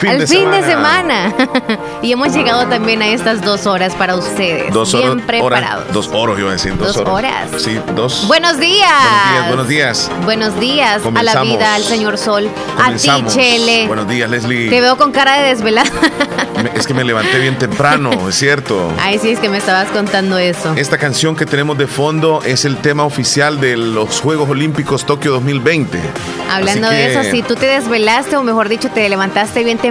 Fin al de fin de semana. y hemos llegado también a estas dos horas para ustedes. Dos Bien horas. preparados. dos oros, iba a decir. Dos, Dos horas. Sí, dos. Buenos días. Buenos días, buenos días. Buenos días a la vida, al señor Sol. Comenzamos. A ti, Chele. Buenos días, Leslie. Te veo con cara de desvelada. Es que me levanté bien temprano, es cierto. Ay, sí, es que me estabas contando eso. Esta canción que tenemos de fondo es el tema oficial de los Juegos Olímpicos Tokio 2020. Hablando de eso, si tú te desvelaste, o mejor dicho, te levantaste bien temprano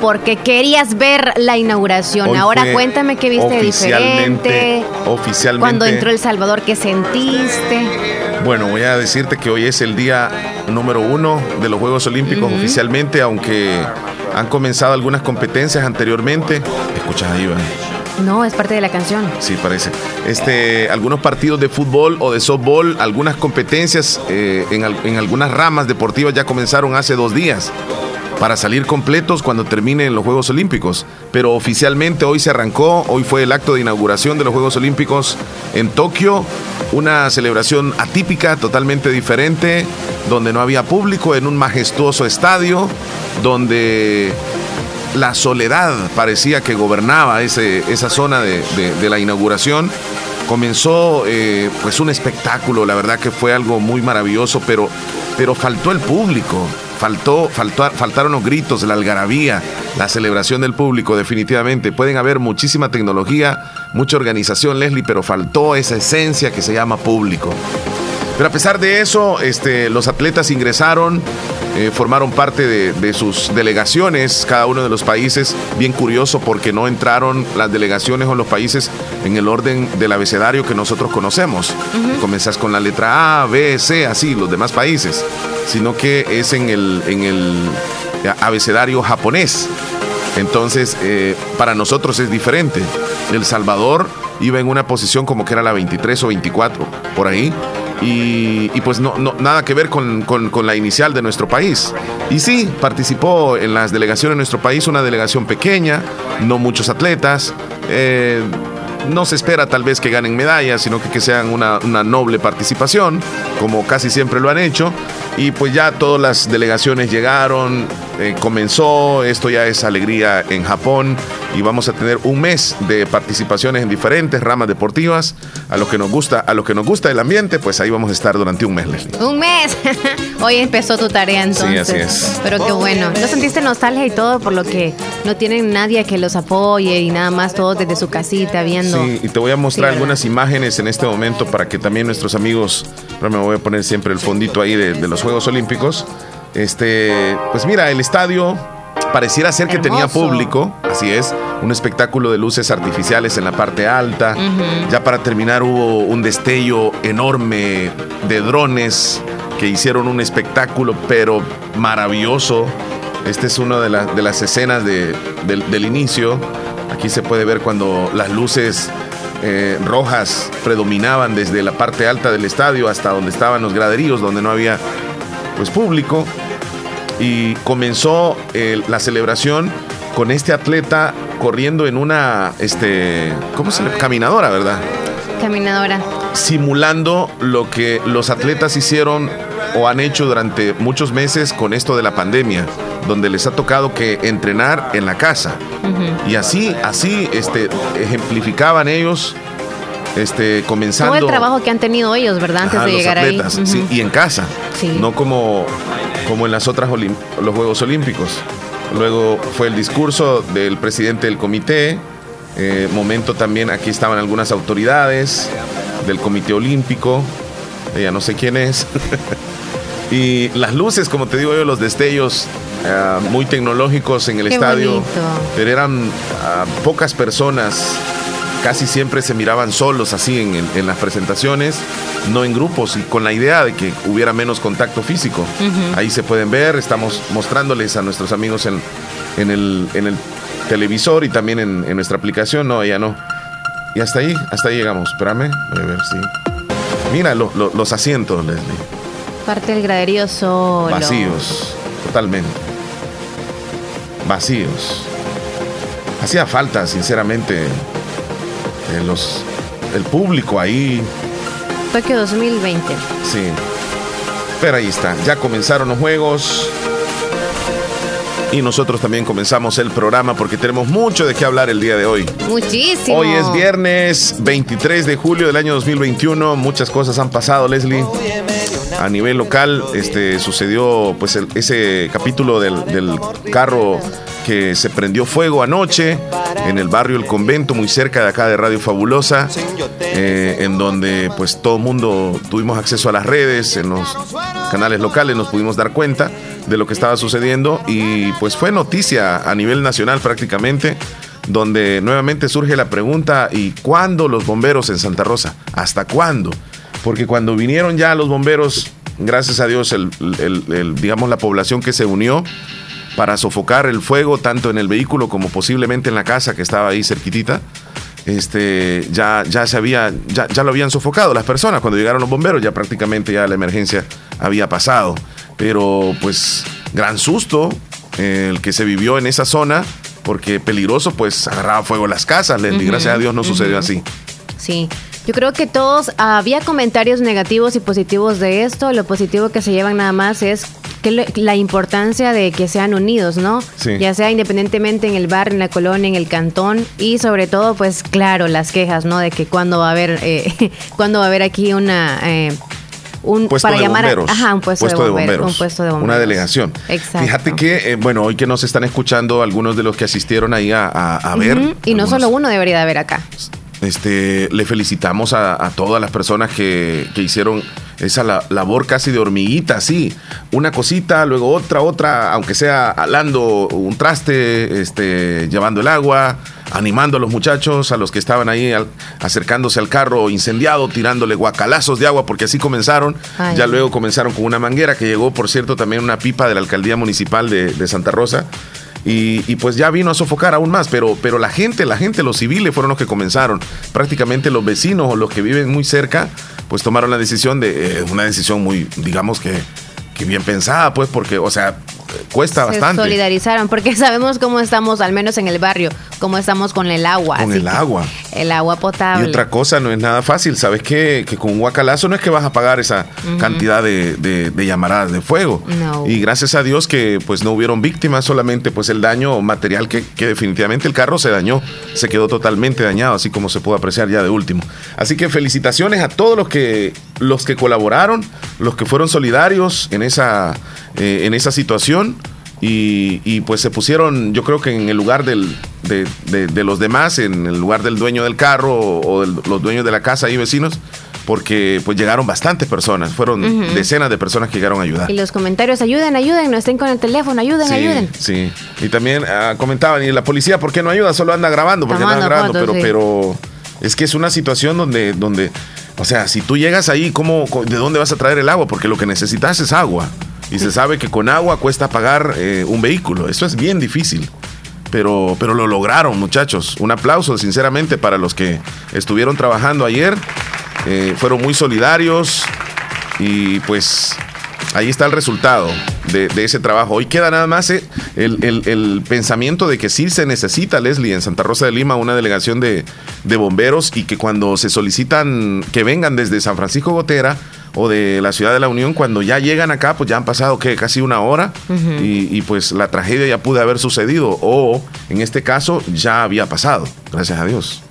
porque querías ver la inauguración. Hoy Ahora cuéntame qué viste oficialmente- diferente. Oficialmente. Cuando entró El Salvador, ¿qué sentiste? Bueno, voy a decirte que hoy es el día número uno de los Juegos Olímpicos oficialmente, aunque han comenzado algunas competencias anteriormente. Escuchas ahí, ¿verdad? No, es parte de la canción. Sí, parece. Este, algunos partidos de fútbol o de softball, algunas competencias eh, en algunas ramas deportivas ya comenzaron hace dos días para salir completos cuando terminen los Juegos Olímpicos. Pero oficialmente hoy se arrancó, hoy fue el acto de inauguración de los Juegos Olímpicos en Tokio, una celebración atípica, totalmente diferente, donde no había público, en un majestuoso estadio, donde la soledad parecía que gobernaba ese, esa zona de, de- la inauguración. Comenzó eh, pues un espectáculo, la verdad que fue algo muy maravilloso, pero, pero faltó el público, faltó, faltaron los gritos, la algarabía, la celebración del público, definitivamente. Pueden haber muchísima tecnología, mucha organización, Leslie, pero faltó esa esencia que se llama público. Pero a pesar de eso, este, los atletas ingresaron, eh, formaron parte de, de sus delegaciones, cada uno de los países. Bien curioso porque no entraron las delegaciones o los países en el orden del abecedario que nosotros conocemos. Comenzás con la letra A, B, C, así, los demás países. Sino que es en el, en el abecedario japonés. Entonces, eh, para nosotros es diferente. El Salvador iba en una posición como que era la 23 o 24, por ahí. Y, pues no, nada que ver con, con- con la inicial de nuestro país. Y sí, participó en las delegaciones de nuestro país, una delegación pequeña, no muchos atletas. eh, no se espera tal vez que ganen medallas, sino que, que sean una, una noble participación, como casi siempre lo han hecho. Y pues ya todas las delegaciones llegaron, eh, comenzó, esto ya es alegría en Japón y vamos a tener un mes de participaciones en diferentes ramas deportivas. A lo que nos gusta, a lo que nos gusta el ambiente, pues ahí vamos a estar durante un mes, Leslie. Un mes. Hoy empezó tu tarea entonces. así es. Pero qué bueno. ¿No sentiste nostalgia y todo por lo que no tienen nadie que los apoye y nada más todos desde su casita viendo? Sí, y te voy a mostrar Sí, algunas imágenes en este momento para que también nuestros amigos, pero me voy a poner siempre el fondito ahí de, de los Juegos Olímpicos. Este, pues mira, el estadio pareciera ser que tenía público, así es, un espectáculo de luces artificiales en la parte alta. Ya para terminar hubo un destello enorme de drones que hicieron un espectáculo, pero maravilloso. Esta es una de, la- de las escenas de- del, del inicio. Aquí se puede ver cuando las luces eh, rojas predominaban desde la parte alta del estadio hasta donde estaban los graderíos, donde no había pues público. Y comenzó eh, la celebración con este atleta corriendo en una este, ¿cómo se llama? Caminadora, ¿verdad? Caminadora. simulando lo que los atletas hicieron o han hecho durante muchos meses con esto de la pandemia, donde les ha tocado que entrenar en la casa. Y así, así este, ejemplificaban ellos, este, comenzando. Todo el trabajo que han tenido ellos, ¿verdad? Antes Ajá, de llegar atletas, ahí. sí, Ujú. y en casa, Sí. no como, como en las otras olim- los Juegos Olímpicos. Luego fue el discurso del presidente del comité, eh, momento también aquí estaban algunas autoridades del Comité Olímpico, ella no sé quién es, y las luces, como te digo yo, los destellos ah, muy tecnológicos en el Qué estadio, bonito. pero eran ah, pocas personas casi siempre se miraban solos así en, en- en las presentaciones, no en grupos, y con la idea de que hubiera menos contacto físico. Ahí se pueden ver, estamos mostrándoles a nuestros amigos en, en el, en el televisor y también en, nuestra aplicación. No, ya no. Y hasta ahí, hasta ahí llegamos. Espérame, voy a ver si. Mira los asientos, Leslie. Parte del graderío solo. Vacíos, totalmente. Vacíos. Hacía falta, sinceramente, eh, los, el público ahí. Tokio 2020. Sí. Pero ahí está, ya comenzaron los juegos. Y nosotros también comenzamos el programa porque tenemos mucho de qué hablar el día de hoy. Muchísimo. Hoy es viernes 23 de julio del año 2021. Muchas cosas han pasado, Leslie. A nivel local, este sucedió pues ese capítulo del, del carro que se prendió fuego anoche en el barrio El Convento, muy cerca de acá de Radio Fabulosa, eh, en donde pues todo el mundo tuvimos acceso a las redes, en los canales locales nos pudimos dar cuenta de lo que estaba sucediendo y pues fue noticia a nivel nacional prácticamente donde nuevamente surge la pregunta, ¿y cuándo los bomberos en Santa Rosa? ¿Hasta cuándo? Porque cuando vinieron ya los bomberos, gracias a Dios, el, digamos la población que se unió, para sofocar el fuego tanto en el vehículo como posiblemente en la casa que estaba ahí cerquitita. Este, ya, ya se había, ya, ya lo habían sofocado las personas. Cuando llegaron los bomberos, ya prácticamente ya la emergencia había pasado. Pero pues gran susto eh, el que se vivió en esa zona, porque peligroso, pues agarraba fuego las casas. Y gracias a Dios no sucedió así. Sí, yo creo que todos, había comentarios negativos y positivos de esto. Lo positivo que se llevan nada más es que la importancia de que sean unidos, ¿no? Ya sea independientemente en el barrio, en la colonia, en el cantón y sobre todo, pues claro, las quejas, ¿no? De que cuando va a haber, eh, cuando va a haber aquí una... Eh, un puesto para de llamar bomberos, ajá, un puesto, de, bomberos, un puesto de bomberos. Una delegación. Exacto. Fíjate que, eh, bueno, hoy que nos están escuchando algunos de los que asistieron ahí a, ver. Y no solo uno debería de haber acá. Este, le felicitamos a, todas las personas que, que hicieron esa labor casi de hormiguita, así. Una cosita, luego otra, otra, aunque sea alando un traste, este, llevando el agua, animando a los muchachos, a los que estaban ahí acercándose al carro incendiado, tirándole guacalazos de agua, porque así comenzaron. Ya luego comenzaron con una manguera que llegó, por cierto, también una pipa de la alcaldía municipal de, de Santa Rosa. Y, pues ya vino a sofocar aún más, pero, pero la gente, la gente, los civiles fueron los que comenzaron. Prácticamente los vecinos o los que viven muy cerca, pues tomaron la decisión de, eh, una decisión muy, digamos que, que bien pensada, pues, porque, o sea, cuesta se bastante. solidarizaron, porque sabemos cómo estamos, al menos en el barrio, cómo estamos con el agua. Con el agua. El agua potable. Y otra cosa, no es nada fácil. Sabes que, que con un guacalazo no es que vas a pagar esa cantidad de, de, llamaradas de fuego. Y gracias a Dios que pues no hubieron víctimas, solamente pues el daño material que, que definitivamente el carro se dañó, se quedó totalmente dañado, así como se pudo apreciar ya de último. Así que felicitaciones a todos los que, los que colaboraron, los que fueron solidarios en esa, eh, en esa situación y, pues se pusieron, yo creo que en el lugar del, de, los demás, en el lugar del dueño del carro o, los dueños de la casa y vecinos, porque pues llegaron bastantes personas, fueron decenas de personas que llegaron a ayudar. Y los comentarios, ayuden, ayuden, no estén con el teléfono, ayuden, ayuden. Sí, y también ah, comentaban, y la policía, ¿por qué no ayuda? Solo anda grabando, porque anda grabando, pero, pero es que es una situación donde, donde, o sea, si tú llegas ahí, ¿cómo, ¿de dónde vas a traer el agua? Porque lo que necesitas es agua. Y se sabe que con agua cuesta pagar eh, un vehículo. Eso es bien difícil. Pero, pero lo lograron, muchachos. Un aplauso, sinceramente, para los que estuvieron trabajando ayer. Eh, fueron muy solidarios. Y pues ahí está el resultado de, ese trabajo. Hoy queda nada más eh, el, pensamiento de que sí se necesita, Leslie, en Santa Rosa de Lima, una delegación de, de bomberos y que cuando se solicitan que vengan desde San Francisco Gotera, o de la ciudad de la Unión, cuando ya llegan acá, pues ya han pasado que casi una hora y, pues la tragedia ya pudo haber sucedido o en este caso ya había pasado, gracias a Dios.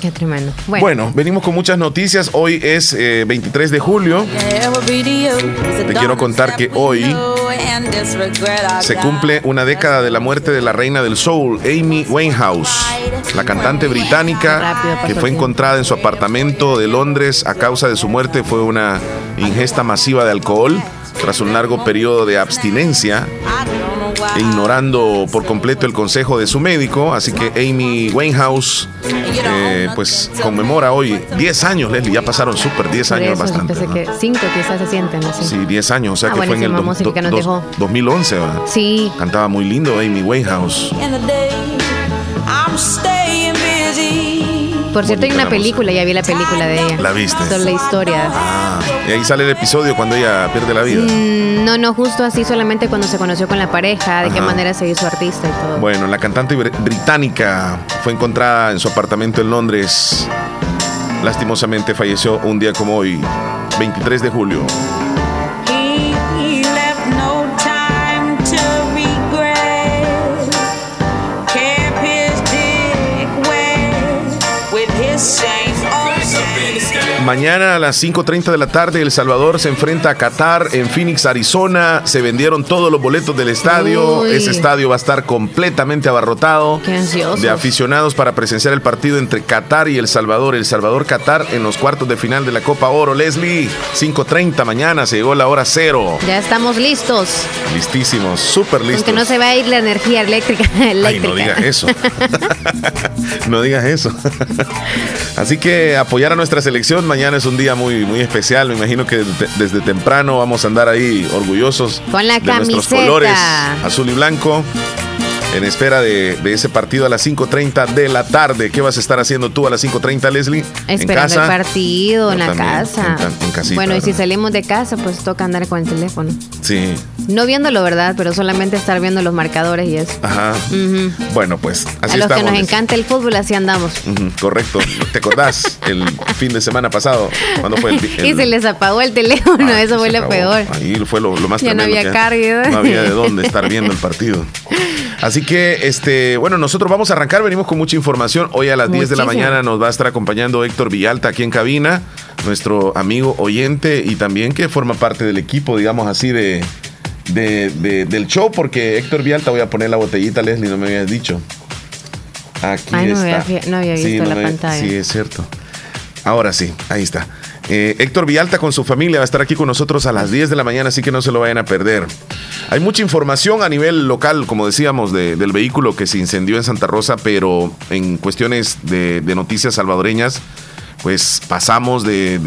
Qué tremendo. Bueno. venimos con muchas noticias. Hoy es 23 eh, de julio. Te quiero contar que hoy se cumple una década de la muerte de la reina del soul, Amy Winehouse, la cantante británica que fue encontrada en su apartamento de Londres a causa de su muerte fue una ingesta masiva de alcohol tras un largo periodo de abstinencia ignorando por completo el consejo de su médico. Así que Amy Winehouse, eh, pues conmemora hoy 10 años, Leslie. Ya pasaron súper 10 años bastante. Pensé que 5 quizás se sienten así. Sí, 10 años. O sea ah, que fue en el 2011. Sí. Cantaba muy lindo Amy Winehouse. Por cierto, hay una película, ya vi la película de ella. ¿La viste? Sobre la historia. Ah, y ahí sale el episodio cuando ella pierde la vida. Mm, no, no, justo así, solamente cuando se conoció con la pareja, de qué manera se hizo artista y todo. Bueno, la cantante británica fue encontrada en su apartamento en Londres. Lastimosamente falleció un día como hoy, 23 de julio. say Mañana a las 5.30 de la tarde El Salvador se enfrenta a Qatar en Phoenix, Arizona. Se vendieron todos los boletos del estadio. Ese estadio va a estar completamente abarrotado de aficionados para presenciar el partido entre Qatar y El Salvador. El Salvador-Qatar en los cuartos de final de la Copa Oro. Leslie, 5.30 mañana, se llegó la hora cero. Ya estamos listos. Listísimos, súper listos. Aunque no se va a ir la energía eléctrica. Ay, no digas eso. no digas eso. Así que apoyar a nuestra selección mañana es un día muy, muy especial. Me imagino que desde temprano vamos a andar ahí orgullosos Con la de nuestros colores azul y blanco en espera de, ese partido a las 5.30 de la tarde. ¿Qué vas a estar haciendo tú a las 5.30, Leslie? Esperando el partido, en la casa. bueno, y si salimos de casa, pues toca andar con el teléfono. Sí. No viéndolo, ¿verdad? Pero solamente estar viendo los marcadores y eso. Ajá. Bueno, pues así A los que nos encanta el fútbol, así andamos. Correcto. ¿Te acordás el fin de semana pasado? cuando fue el, Y se les apagó el teléfono, ah, eso fue lo peor. Ahí fue lo, más Ya no había carga. No había de dónde estar viendo el partido. Así que, este, bueno, nosotros vamos a arrancar, venimos con mucha información. Hoy a las 10 de la mañana nos va a estar acompañando Héctor Villalta aquí en cabina, nuestro amigo oyente y también que forma parte del equipo, digamos así, de, del show, porque Héctor Villalta, voy a poner la botellita, Leslie, no me habías dicho. Aquí no está. Había, no había visto la pantalla. Sí, es cierto. Ahora sí, ahí está. Eh, Héctor Vialta con su familia va a estar aquí con nosotros a las 10 de la mañana, así que no se lo vayan a perder. Hay mucha información a nivel local, como decíamos, del vehículo que se incendió en Santa Rosa, pero en cuestiones de, noticias salvadoreñas, pues pasamos de,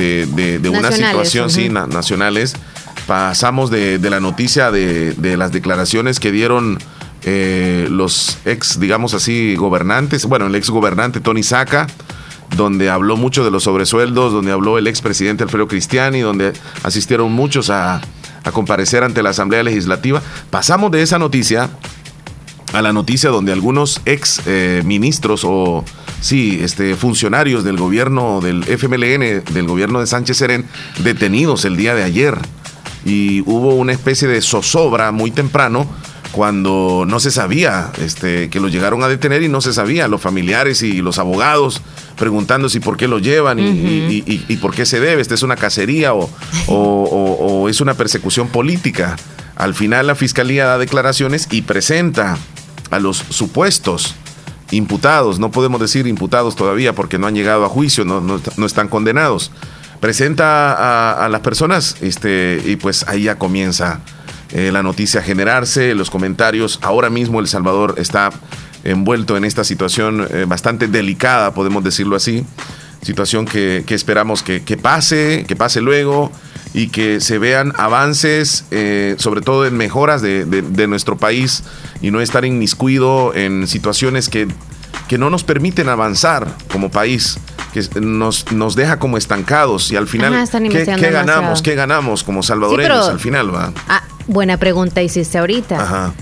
una situación, sí, nacionales, pasamos de, la noticia de, las declaraciones que dieron eh, los ex, digamos así, gobernantes, bueno, el ex gobernante Tony Saca donde habló mucho de los sobresueldos, donde habló el expresidente Alfredo Cristiani, donde asistieron muchos a, comparecer ante la Asamblea Legislativa. Pasamos de esa noticia a la noticia donde algunos ex eh, ministros o sí, este, funcionarios del gobierno del FMLN, del gobierno de Sánchez Serén, detenidos el día de ayer. Y hubo una especie de zozobra muy temprano cuando no se sabía este, que lo llegaron a detener y no se sabía, los familiares y los abogados preguntando si por qué lo llevan y, por qué se debe, esta es una cacería o, o, es una persecución política. Al final la fiscalía da declaraciones y presenta a los supuestos imputados, no podemos decir imputados todavía porque no han llegado a juicio, no, no, están condenados. Presenta a, a, las personas este, y pues ahí ya comienza eh, la noticia generarse, los comentarios. Ahora mismo El Salvador está envuelto en esta situación eh, bastante delicada, podemos decirlo así. Situación que, esperamos que, pase, que pase luego y que se vean avances, eh, sobre todo en mejoras de, nuestro país y no estar inmiscuido en situaciones que, que no nos permiten avanzar como país que nos, nos deja como estancados y al final, ¿qué, ganamos? ¿Qué ganamos como salvadoreños al final? va ah, Buena pregunta hiciste ahorita.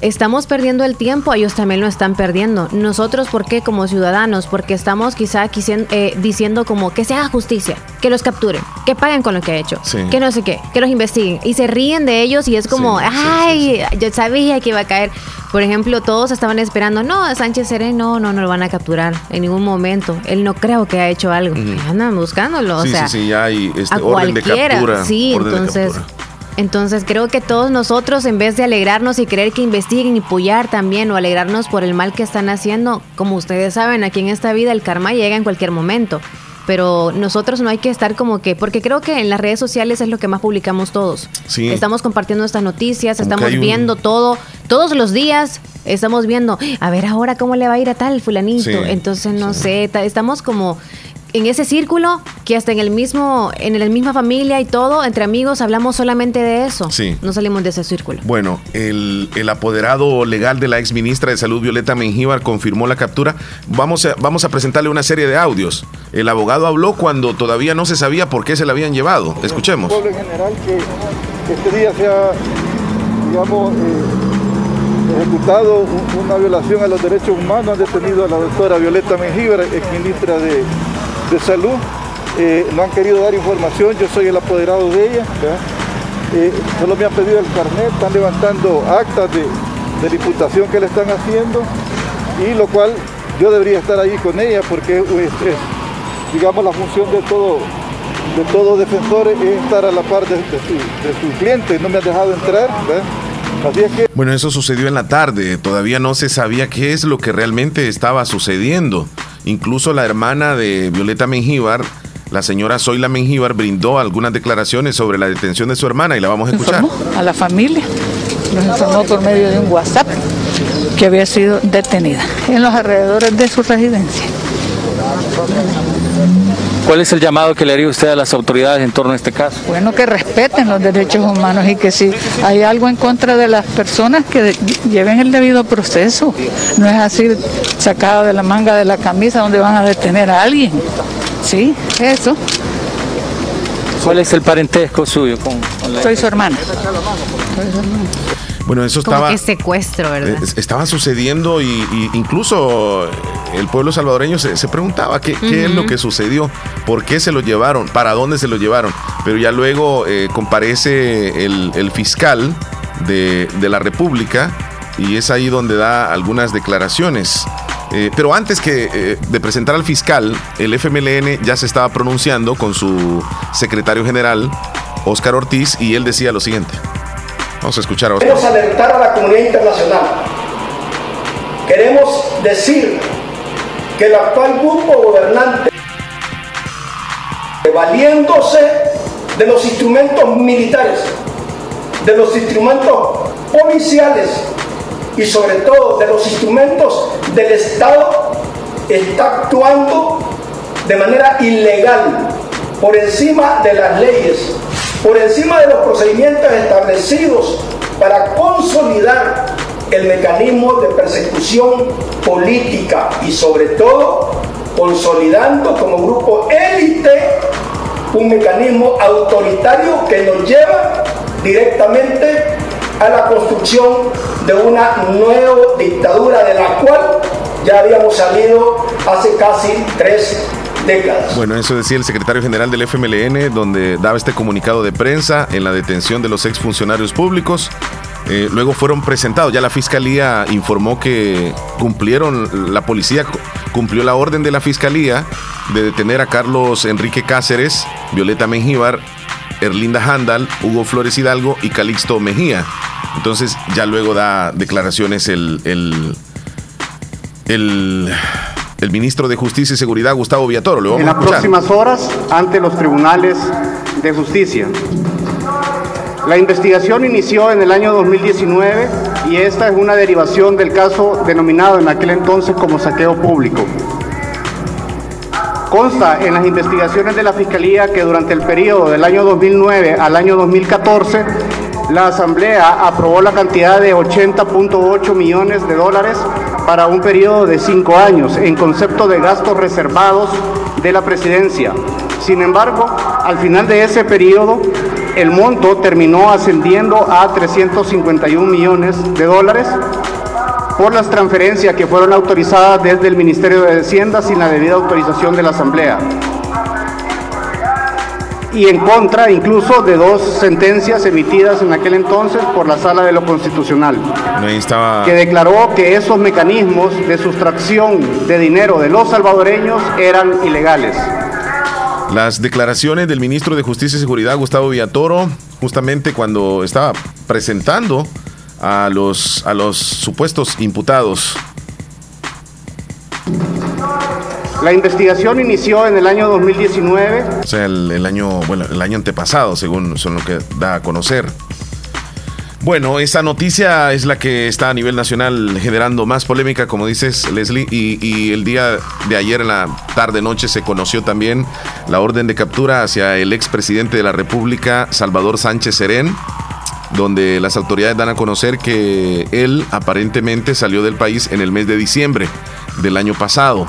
Estamos perdiendo el tiempo, ellos también lo están perdiendo. Nosotros, ¿por qué como ciudadanos? Porque estamos quizá eh, diciendo como que se haga justicia, que los capturen, que paguen con lo que ha hecho, que no sé qué, que los investiguen. Y se ríen de ellos y es como, ay, yo sabía que iba a caer. Por ejemplo, todos estaban esperando, no, a Sánchez Sereno no, no lo van a capturar en ningún momento. Él no creo que ha hecho algo. Andan buscándolo, o sea, sí, sí, ya hay este, orden de captura. Sí, entonces... Entonces creo que todos nosotros, en vez de alegrarnos y querer que investiguen y apoyar también o alegrarnos por el mal que están haciendo, como ustedes saben, aquí en esta vida el karma llega en cualquier momento. Pero nosotros no hay que estar como que, porque creo que en las redes sociales es lo que más publicamos todos. Estamos compartiendo estas noticias, estamos viendo todo, todos los días estamos viendo, a ver ahora cómo le va a ir a tal fulanito. Entonces, no sé, estamos como en ese círculo que hasta en el mismo, en la misma familia y todo, entre amigos, hablamos solamente de eso. Sí. No salimos de ese círculo. Bueno, el, apoderado legal de la ex ministra de Salud, Violeta Mengíbar, confirmó la captura. Vamos a, vamos a presentarle una serie de audios. El abogado habló cuando todavía no se sabía por qué se la habían llevado. Escuchemos. El pueblo en general que este día se ha, digamos, eh, ejecutado una violación a los derechos humanos. Han detenido a la doctora Violeta Mengíbar, ex ministra de de salud, eh, no han querido dar información, yo soy el apoderado de ella, eh, solo me han pedido el carnet, están levantando actas de, de imputación que le están haciendo y lo cual yo debería estar ahí con ella porque es, digamos la función de todo de todo defensor es estar a la par de, su, cliente, no me ha dejado entrar. Bueno, eso sucedió en la tarde, todavía no se sabía qué es lo que realmente estaba sucediendo. Incluso la hermana de Violeta Mengíbar, la señora Zoila Mengíbar, brindó algunas declaraciones sobre la detención de su hermana y la vamos a escuchar. a la familia, nos informó por medio de un WhatsApp que había sido detenida en los alrededores de su residencia. ¿Cuál es el llamado que le haría usted a las autoridades en torno a este caso? Bueno, que respeten los derechos humanos y que si hay algo en contra de las personas, que lleven el debido proceso. No es así sacado de la manga de la camisa donde van a detener a alguien. Sí, eso. ¿Cuál es el parentesco suyo con, Soy su hermana. Bueno, eso estaba. Como secuestro, ¿verdad? Eh, estaba sucediendo y, incluso el pueblo salvadoreño se, preguntaba qué, es lo que sucedió, por qué se lo llevaron, para dónde se lo llevaron. Pero ya luego eh, comparece el, fiscal de, la República y es ahí donde da algunas declaraciones. Eh, pero antes que de presentar al fiscal, el FMLN ya se estaba pronunciando con su secretario general, Óscar Ortiz, y él decía lo siguiente. Vamos a escuchar a Queremos alertar a la comunidad internacional. Queremos decir que el actual grupo gobernante, valiéndose de los instrumentos militares, de los instrumentos policiales y sobre todo de los instrumentos del Estado, está actuando de manera ilegal por encima de las leyes por encima de los procedimientos establecidos para consolidar el mecanismo de persecución política y sobre todo consolidando como grupo élite un mecanismo autoritario que nos lleva directamente a la construcción de una nueva dictadura de la cual ya habíamos salido hace casi tres bueno, eso decía el secretario general del FMLN, donde daba este comunicado de prensa en la detención de los exfuncionarios públicos. Eh, luego fueron presentados, ya la fiscalía informó que cumplieron, la policía cumplió la orden de la fiscalía de detener a Carlos Enrique Cáceres, Violeta Mengíbar, Erlinda Handal, Hugo Flores Hidalgo y Calixto Mejía. Entonces ya luego da declaraciones el, el, el el ministro de Justicia y Seguridad, Gustavo Villatoro. en las próximas horas ante los tribunales de justicia. La investigación inició en el año 2019 y esta es una derivación del caso denominado en aquel entonces como saqueo público. Consta en las investigaciones de la Fiscalía que durante el periodo del año 2009 al año 2014 la Asamblea aprobó la cantidad de 80.8 millones de dólares para un periodo de cinco años en concepto de gastos reservados de la presidencia. Sin embargo, al final de ese periodo, el monto terminó ascendiendo a 351 millones de dólares por las transferencias que fueron autorizadas desde el Ministerio de Hacienda sin la debida autorización de la Asamblea y en contra incluso de dos sentencias emitidas en aquel entonces por la Sala de lo Constitucional, que declaró que esos mecanismos de sustracción de dinero de los salvadoreños eran ilegales. Las declaraciones del ministro de Justicia y Seguridad, Gustavo Villatoro, justamente cuando estaba presentando a los, a los supuestos imputados la investigación inició en el año 2019. O sea, el, año, bueno, el año antepasado, según son lo que da a conocer. Bueno, esa noticia es la que está a nivel nacional generando más polémica, como dices, Leslie, y, el día de ayer en la tarde-noche se conoció también la orden de captura hacia el expresidente de la República, Salvador Sánchez Serén, donde las autoridades dan a conocer que él aparentemente salió del país en el mes de diciembre del año pasado.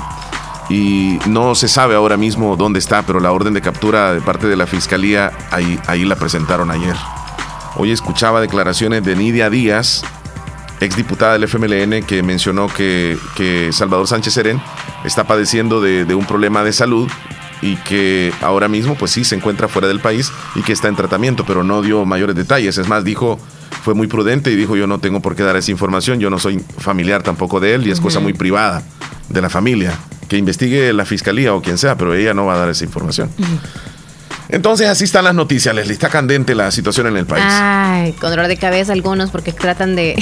Y no se sabe ahora mismo dónde está, pero la orden de captura de parte de la Fiscalía ahí, ahí la presentaron ayer. Hoy escuchaba declaraciones de Nidia Díaz, exdiputada del FMLN, que mencionó que, Salvador Sánchez Serén está padeciendo de, un problema de salud y que ahora mismo, pues sí, se encuentra fuera del país y que está en tratamiento, pero no dio mayores detalles. Es más, dijo, fue muy prudente y dijo, yo no tengo por qué dar esa información, yo no soy familiar tampoco de él y es cosa muy privada de la familia. Que investigue la fiscalía o quien sea, pero ella no va a dar esa información. Entonces así están las noticias, les Está candente la situación en el país. Ay, con dolor de cabeza algunos porque tratan de,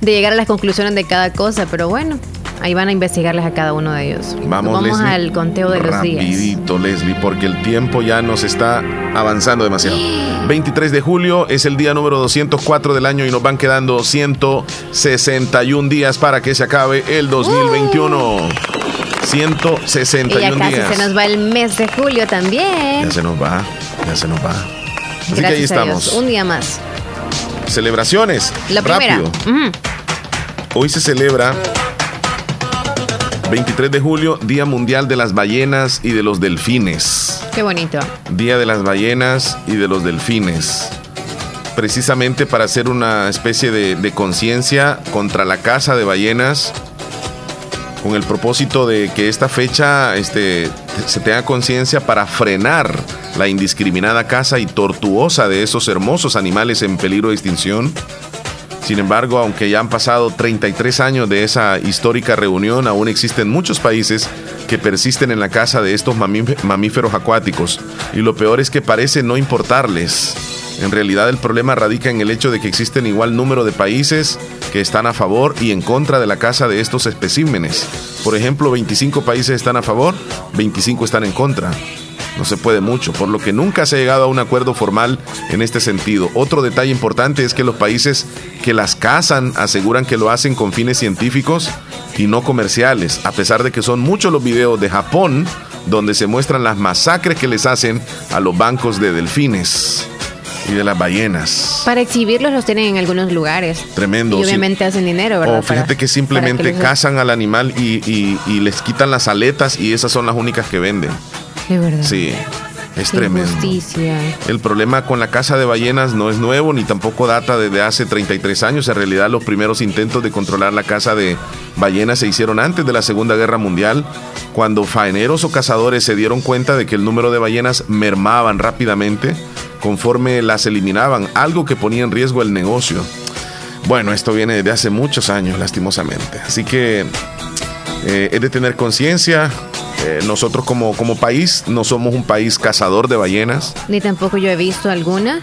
llegar a las conclusiones de cada cosa, pero bueno, ahí van a investigarles a cada uno de ellos. Vamos, Vamos al conteo de los días. Rapidito, Leslie, porque el tiempo ya nos está avanzando demasiado. 23 de julio es el día número 204 del año y nos van quedando 161 días para que se acabe el 2021. 161 y ya casi se nos va el mes de julio también. Ya se nos va, ya se nos va. Así que ahí estamos. Un día más. Celebraciones. La primera. Hoy se celebra 23 de julio, Día Mundial de las Ballenas y de los Delfines. Qué bonito. Día de las Ballenas y de los Delfines. Precisamente para hacer una especie de, de conciencia contra la caza de ballenas con el propósito de que esta fecha este, se tenga conciencia para frenar la indiscriminada caza y tortuosa de esos hermosos animales en peligro de extinción. Sin embargo, aunque ya han pasado 33 años de esa histórica reunión, aún existen muchos países que persisten en la caza de estos mamíferos acuáticos. Y lo peor es que parece no importarles. En realidad el problema radica en el hecho de que existen igual número de países que están a favor y en contra de la caza de estos especímenes. Por ejemplo, 25 países están a favor, 25 están en contra. No se puede mucho, por lo que nunca se ha llegado a un acuerdo formal en este sentido. Otro detalle importante es que los países que las cazan aseguran que lo hacen con fines científicos y no comerciales, a pesar de que son muchos los videos de Japón donde se muestran las masacres que les hacen a los bancos de delfines y de las ballenas. Para exhibirlos los tienen en algunos lugares. Tremendo. Y obviamente hacen dinero, ¿verdad? O fíjate que simplemente cazan al animal y, les quitan las aletas y esas son las únicas que venden. De verdad. Sí. Es tremendo. El problema con la caza de ballenas no es nuevo ni tampoco data desde hace 33 años. En realidad los primeros intentos de controlar la caza de ballenas se hicieron antes de la Segunda Guerra Mundial, cuando faeneros o cazadores se dieron cuenta de que el número de ballenas mermaban rápidamente conforme las eliminaban, algo que ponía en riesgo el negocio. Bueno, esto viene desde hace muchos años, lastimosamente. Así que eh, es de tener conciencia. Eh, nosotros como, como país no somos un país cazador de ballenas. Ni tampoco yo he visto alguna.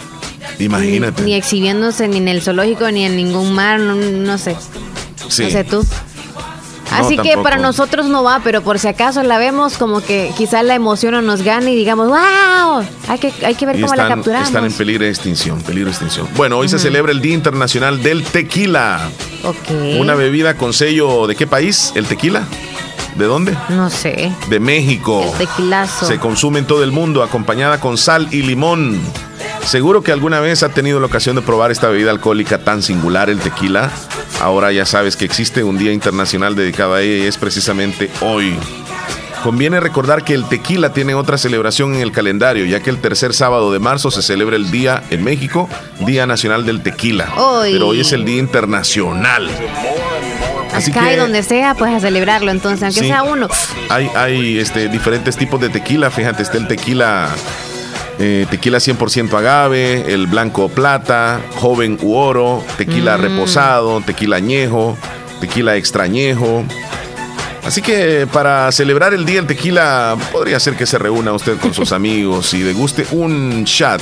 Imagínate. Ni, exhibiéndose ni en el zoológico ni en ningún mar, no, sé. Sí. No sé tú. Así que para nosotros no va, pero por si acaso la vemos, como que quizás la emoción no nos gane y digamos, wow, hay que, hay que ver cómo la capturamos. Están en peligro de extinción, peligro de extinción. Bueno, hoy se celebra el Día Internacional del Tequila. Ok. Una bebida con sello de qué país? ¿El tequila? ¿De dónde? No sé. De México. El tequilazo. Se consume en todo el mundo, acompañada con sal y limón. Seguro que alguna vez ha tenido la ocasión de probar esta bebida alcohólica tan singular, el tequila. Ahora ya sabes que existe un día internacional dedicado a ella y es precisamente hoy. Conviene recordar que el tequila tiene otra celebración en el calendario, ya que el tercer sábado de marzo se celebra el día en México, Día Nacional del Tequila. Pero hoy es el Día Internacional. Así Acá que, y donde sea, pues a celebrarlo entonces, aunque sea uno. Hay, hay este, diferentes tipos de tequila, fíjate, está el tequila eh, tequila 100% agave, el blanco plata, joven u oro, tequila mm. reposado, tequila añejo, tequila extrañejo. Así que para celebrar el día del tequila, podría ser que se reúna usted con sus amigos y deguste un shot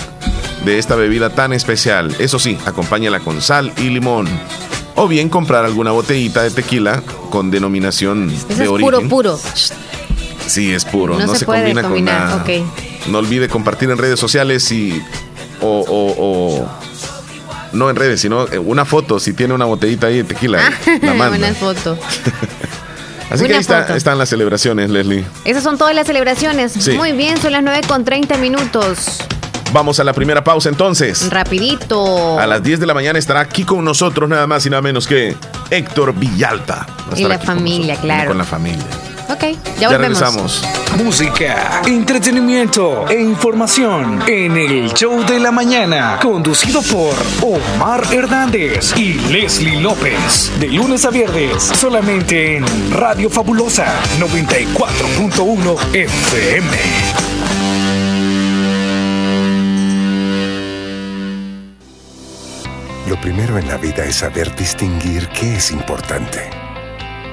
de esta bebida tan especial. Eso sí, acompáñala con sal y limón. O bien comprar alguna botellita de tequila con denominación de origen. Puro, puro. Sí, es puro. No, se, combina con nada. No olvide compartir en redes sociales y o, no en redes, sino una foto, si tiene una botellita ahí de tequila, ah, la manda. Buena foto. Así que ahí están las celebraciones, Leslie. Esas son todas las celebraciones. Muy bien, son las 9 con 30 minutos. Vamos a la primera pausa entonces. Rapidito. A las 10 de la mañana estará aquí con nosotros nada más y nada menos que Héctor Villalta. Y la familia, claro. Con la familia. Ok, ya, ya regresamos. Música, entretenimiento e información en el show de la mañana, conducido por Omar Hernández y Leslie López. De lunes a viernes, solamente en Radio Fabulosa 94.1 FM. Lo primero en la vida es saber distinguir qué es importante.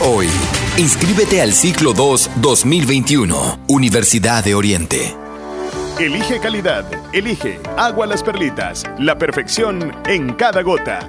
hoy. Inscríbete al ciclo 2 2021, Universidad de Oriente. Elige calidad, elige agua las perlitas, la perfección en cada gota.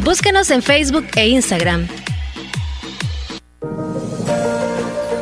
Búscanos en Facebook e Instagram.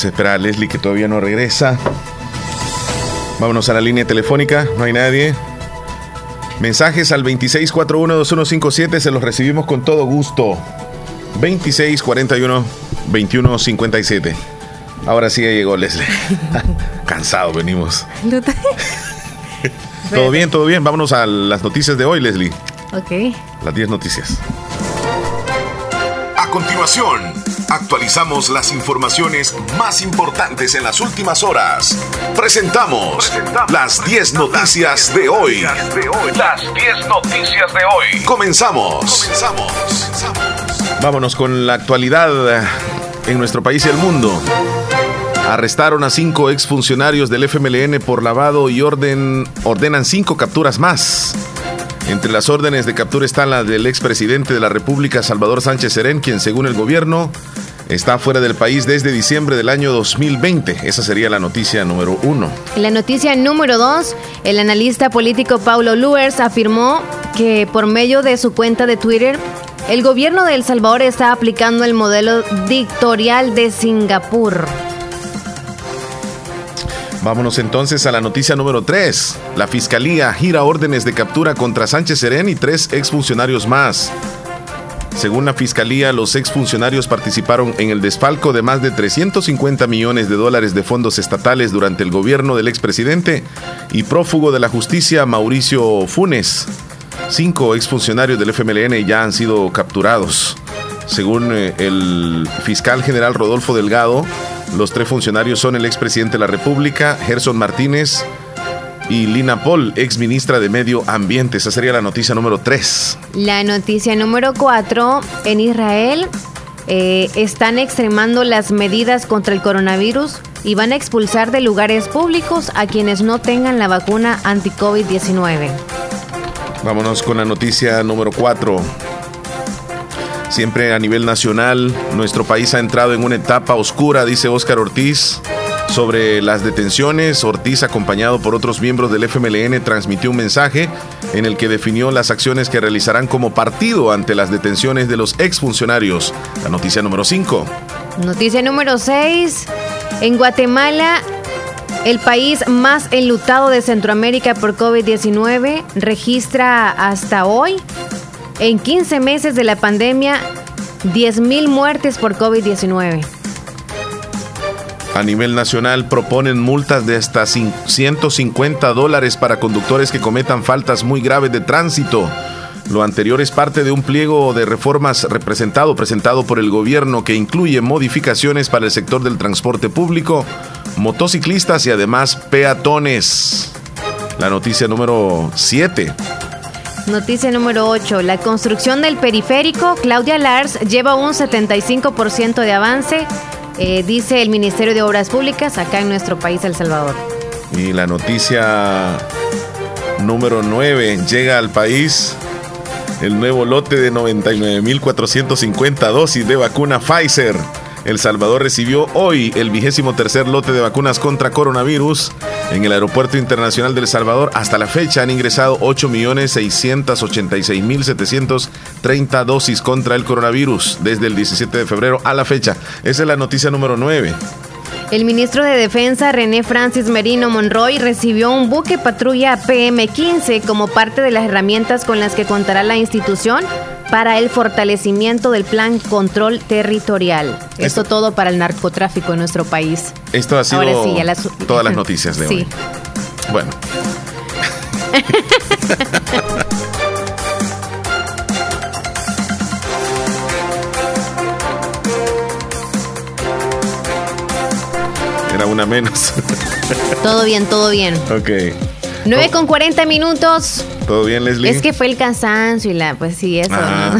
Vamos a esperar a Leslie que todavía no regresa. Vámonos a la línea telefónica, no hay nadie. Mensajes al 2641-2157, se los recibimos con todo gusto. 2641-2157. Ahora sí ya llegó Leslie. Cansado venimos. todo bien, todo bien. Vámonos a las noticias de hoy, Leslie. Ok. Las 10 noticias. A continuación actualizamos las informaciones más importantes en las últimas horas. Presentamos, las 10 noticias, de hoy. Las 10 noticias de hoy. Comenzamos. Comenzamos. Vámonos con la actualidad en nuestro país y el mundo. Arrestaron a cinco exfuncionarios del FMLN por lavado y orden, ordenan cinco capturas más. Entre las órdenes de captura está la del expresidente de la República, Salvador Sánchez Serén, quien según el gobierno está fuera del país desde diciembre del año 2020. Esa sería la noticia número uno. La noticia número dos, el analista político Paulo Luers afirmó que por medio de su cuenta de Twitter, el gobierno de El Salvador está aplicando el modelo dictatorial de Singapur. Vámonos entonces a la noticia número 3. La fiscalía gira órdenes de captura contra Sánchez Serén y tres exfuncionarios más. Según la fiscalía, los exfuncionarios participaron en el desfalco de más de 350 millones de dólares de fondos estatales durante el gobierno del expresidente y prófugo de la justicia Mauricio Funes. Cinco exfuncionarios del FMLN ya han sido capturados. Según eh, el fiscal general Rodolfo Delgado, los tres funcionarios son el expresidente de la República, Gerson Martínez y Lina Paul, ex ministra de Medio Ambiente. Esa sería la noticia número 3. La noticia número 4. En Israel eh, están extremando las medidas contra el coronavirus y van a expulsar de lugares públicos a quienes no tengan la vacuna anti-COVID-19. Vámonos con la noticia número 4. Siempre a nivel nacional, nuestro país ha entrado en una etapa oscura, dice Óscar Ortiz. Sobre las detenciones, Ortiz, acompañado por otros miembros del FMLN, transmitió un mensaje en el que definió las acciones que realizarán como partido ante las detenciones de los exfuncionarios. La noticia número 5. Noticia número 6. En Guatemala, el país más enlutado de Centroamérica por COVID-19 registra hasta hoy en 15 meses de la pandemia, 10.000 muertes por COVID-19. A nivel nacional proponen multas de hasta 150 dólares para conductores que cometan faltas muy graves de tránsito. Lo anterior es parte de un pliego de reformas representado, presentado por el gobierno que incluye modificaciones para el sector del transporte público, motociclistas y además peatones. La noticia número 7. Noticia número 8. La construcción del periférico, Claudia Lars lleva un 75% de avance, eh, dice el Ministerio de Obras Públicas acá en nuestro país, El Salvador. Y la noticia número 9. Llega al país el nuevo lote de 99.450 dosis de vacuna Pfizer. El Salvador recibió hoy el vigésimo tercer lote de vacunas contra coronavirus en el Aeropuerto Internacional del Salvador. Hasta la fecha han ingresado 8.686.730 dosis contra el coronavirus desde el 17 de febrero a la fecha. Esa es la noticia número 9. El ministro de Defensa, René Francis Merino Monroy, recibió un buque patrulla PM-15 como parte de las herramientas con las que contará la institución para el fortalecimiento del plan control territorial. Esto, todo para el narcotráfico en nuestro país. Esto ha sido todas las noticias de hoy. Bueno. una menos. Todo bien, todo bien. Ok. 9 con 40 minutos. ¿Todo bien, Leslie? Es que fue el cansancio y la, pues sí, eso. Ah,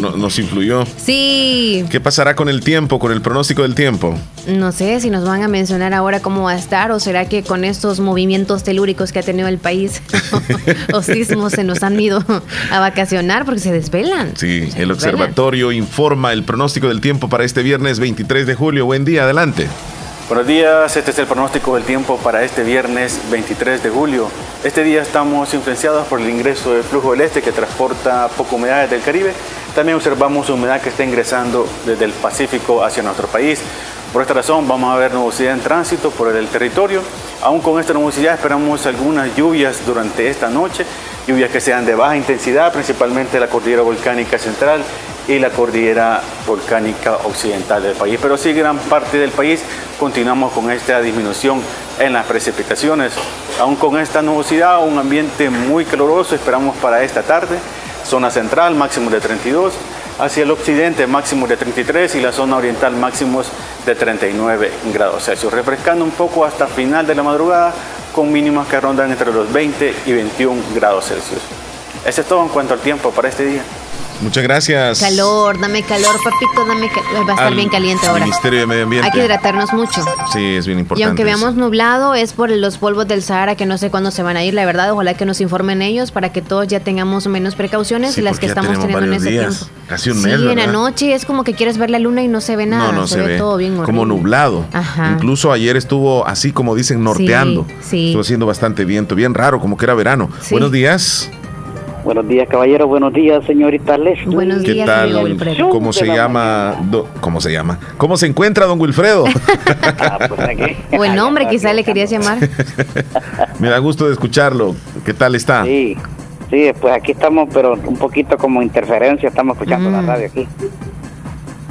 ¿no? nos influyó. Sí. ¿Qué pasará con el tiempo, con el pronóstico del tiempo? No sé si nos van a mencionar ahora cómo va a estar o será que con estos movimientos telúricos que ha tenido el país o sismos se nos han ido a vacacionar porque se desvelan. Sí, el observatorio informa el pronóstico del tiempo para este viernes 23 de julio. Buen día, adelante. Buenos días, este es el pronóstico del tiempo para este viernes 23 de julio. Este día estamos influenciados por el ingreso del flujo del este que transporta poca humedad desde el Caribe. También observamos humedad que está ingresando desde el Pacífico hacia nuestro país. Por esta razón vamos a ver nubosidad en tránsito por el territorio. Aún con esta nubosidad esperamos algunas lluvias durante esta noche, lluvias que sean de baja intensidad, principalmente la cordillera volcánica central y la cordillera volcánica occidental del país. Pero sí, gran parte del país continuamos con esta disminución en las precipitaciones. Aún con esta nubosidad, un ambiente muy caluroso esperamos para esta tarde. Zona central, máximo de 32. Hacia el occidente, máximo de 33 y la zona oriental, máximos de 39 grados Celsius. Refrescando un poco hasta final de la madrugada, con mínimas que rondan entre los 20 y 21 grados Celsius. Ese es todo en cuanto al tiempo para este día. Muchas gracias. Calor, dame calor, papito, dame calor. Va a estar bien caliente ahora. Ministerio de Medio Ambiente. Hay que hidratarnos mucho. Sí, es bien importante. Y aunque veamos nublado, es por los polvos del Sahara que no sé cuándo se van a ir, la verdad. Ojalá que nos informen ellos para que todos ya tengamos menos precauciones y las que estamos teniendo en ese tiempo. Casi un mes. Sí, en la noche es como que quieres ver la luna y no se ve nada. No, no se, ve, todo bien horrible. Como nublado. Ajá. Incluso ayer estuvo así como dicen, norteando. Sí, Estuvo haciendo bastante viento, bien raro, como que era verano. Buenos días. Buenos días, caballero. Buenos días, señorita Leslie. Buenos días, ¿Qué tal? ¿Cómo se llama? ¿Cómo se llama? ¿Cómo se encuentra don Wilfredo? ah, pues Buen nombre, quizá le querías llamar. Me da gusto de escucharlo. ¿Qué tal está? Sí, sí, pues aquí estamos, pero un poquito como interferencia. Estamos escuchando la mm. radio aquí.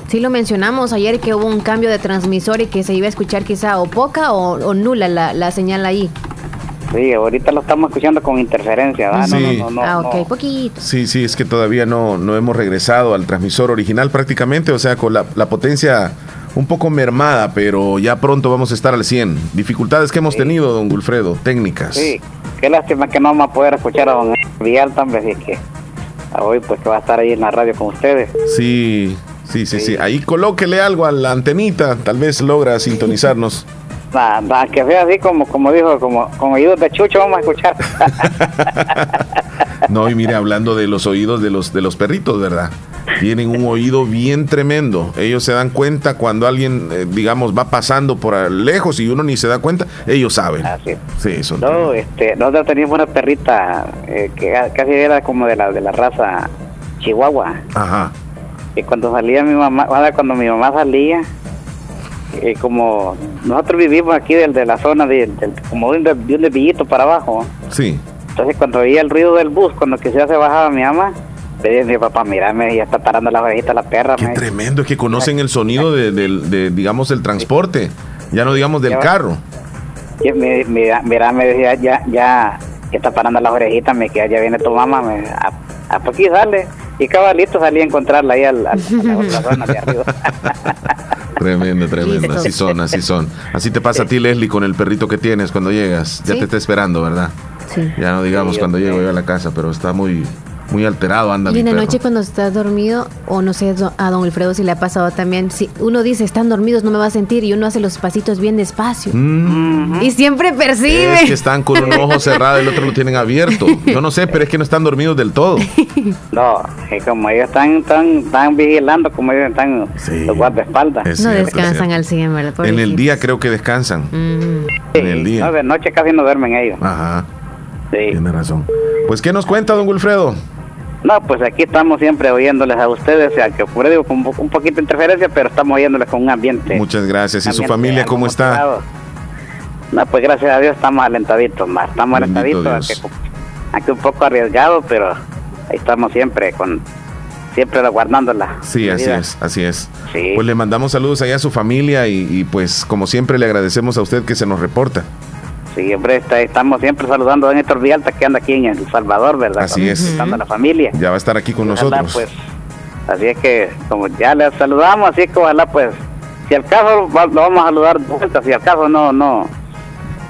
Sí lo mencionamos ayer que hubo un cambio de transmisor y que se iba a escuchar quizá o poca o, nula la, la señal ahí. Sí, ahorita lo estamos escuchando con interferencia, ¿verdad? Sí. No, no, no, ah, ok, poquito. Sí, sí, es que todavía no, no hemos regresado al transmisor original prácticamente, o sea, con la, potencia un poco mermada, pero ya pronto vamos a estar al 100. Dificultades que hemos tenido, don Gulfredo, técnicas. Sí, qué lástima que no vamos a poder escuchar a don Vial también, así que hoy pues que va a estar ahí en la radio con ustedes. Sí, sí, sí, sí. sí. Ahí colóquele algo a la antenita, tal vez logra sintonizarnos. Que sea así como, como dijo, como con oídos de chucho vamos a escuchar. no, y mire, hablando de los oídos de los, de los perritos, ¿verdad? Tienen un oído bien tremendo. Ellos se dan cuenta cuando alguien, eh, digamos, va pasando por lejos y uno ni se da cuenta, ellos saben. Así. Sí, son no, este, nosotros teníamos una perrita eh, que casi era como de la, de la raza Chihuahua. Ajá. Y cuando salía mi mamá, cuando mi mamá salía, eh, como nosotros vivimos aquí del, de la zona de, como de un, de, para abajo. Sí. Entonces cuando oía el ruido del bus, cuando que se bajaba mi mamá, le dije a mi papá, mírame, ya está parando la orejita la perra. Qué tremendo, es que conocen el sonido de, digamos, el transporte, ya no digamos del carro. mira, mira, me decía, ya, ya, está parando las orejitas, me queda, ya viene tu mamá, me, a, a aquí sale. Y cabalito salí a encontrarla ahí al, a de arriba. Tremendo, tremendo. Así son, así son. Así te pasa a ti, Leslie, con el perrito que tienes cuando llegas. Ya te está esperando, ¿verdad? Sí. Ya no digamos cuando llego yo a la casa, pero está muy, muy alterado anda. Y en la noche cuando estás dormido, o no sé a don Alfredo si le ha pasado también, si uno dice están dormidos no me va a sentir y uno hace los pasitos bien despacio. Mm. Y siempre percibe. Es que están con un ojo cerrado y el otro lo tienen abierto. Yo no sé, pero es que no están dormidos del todo. No, es como ellos están, están, están vigilando, como ellos están los guardaespaldas. no descansan al 100, ¿verdad? en el día creo que descansan. Mm. En el día. No, de noche casi no duermen ellos. Ajá. Sí. Tiene razón. Pues, ¿qué nos cuenta, don Wilfredo? No, pues aquí estamos siempre oyéndoles a ustedes, o sea, que por digo, con un poquito de interferencia, pero estamos oyéndoles con un ambiente. Muchas gracias. ¿Y su familia cómo está? No, pues gracias a Dios estamos alentaditos, más. Estamos alentaditos, aquí, un poco arriesgado, pero ahí estamos siempre con siempre guardándola. Sí, así es, así es. Pues le mandamos saludos allá a su familia y, y pues como siempre le agradecemos a usted que se nos reporta. Siempre estamos siempre saludando a Néstor Vialta que anda aquí en El Salvador, ¿verdad? Así es. a la familia. Ya va a estar aquí con nosotros. Pues, así es que, como ya le saludamos, así que ojalá, pues, si al caso lo vamos a saludar de vuelta, si al caso no, no,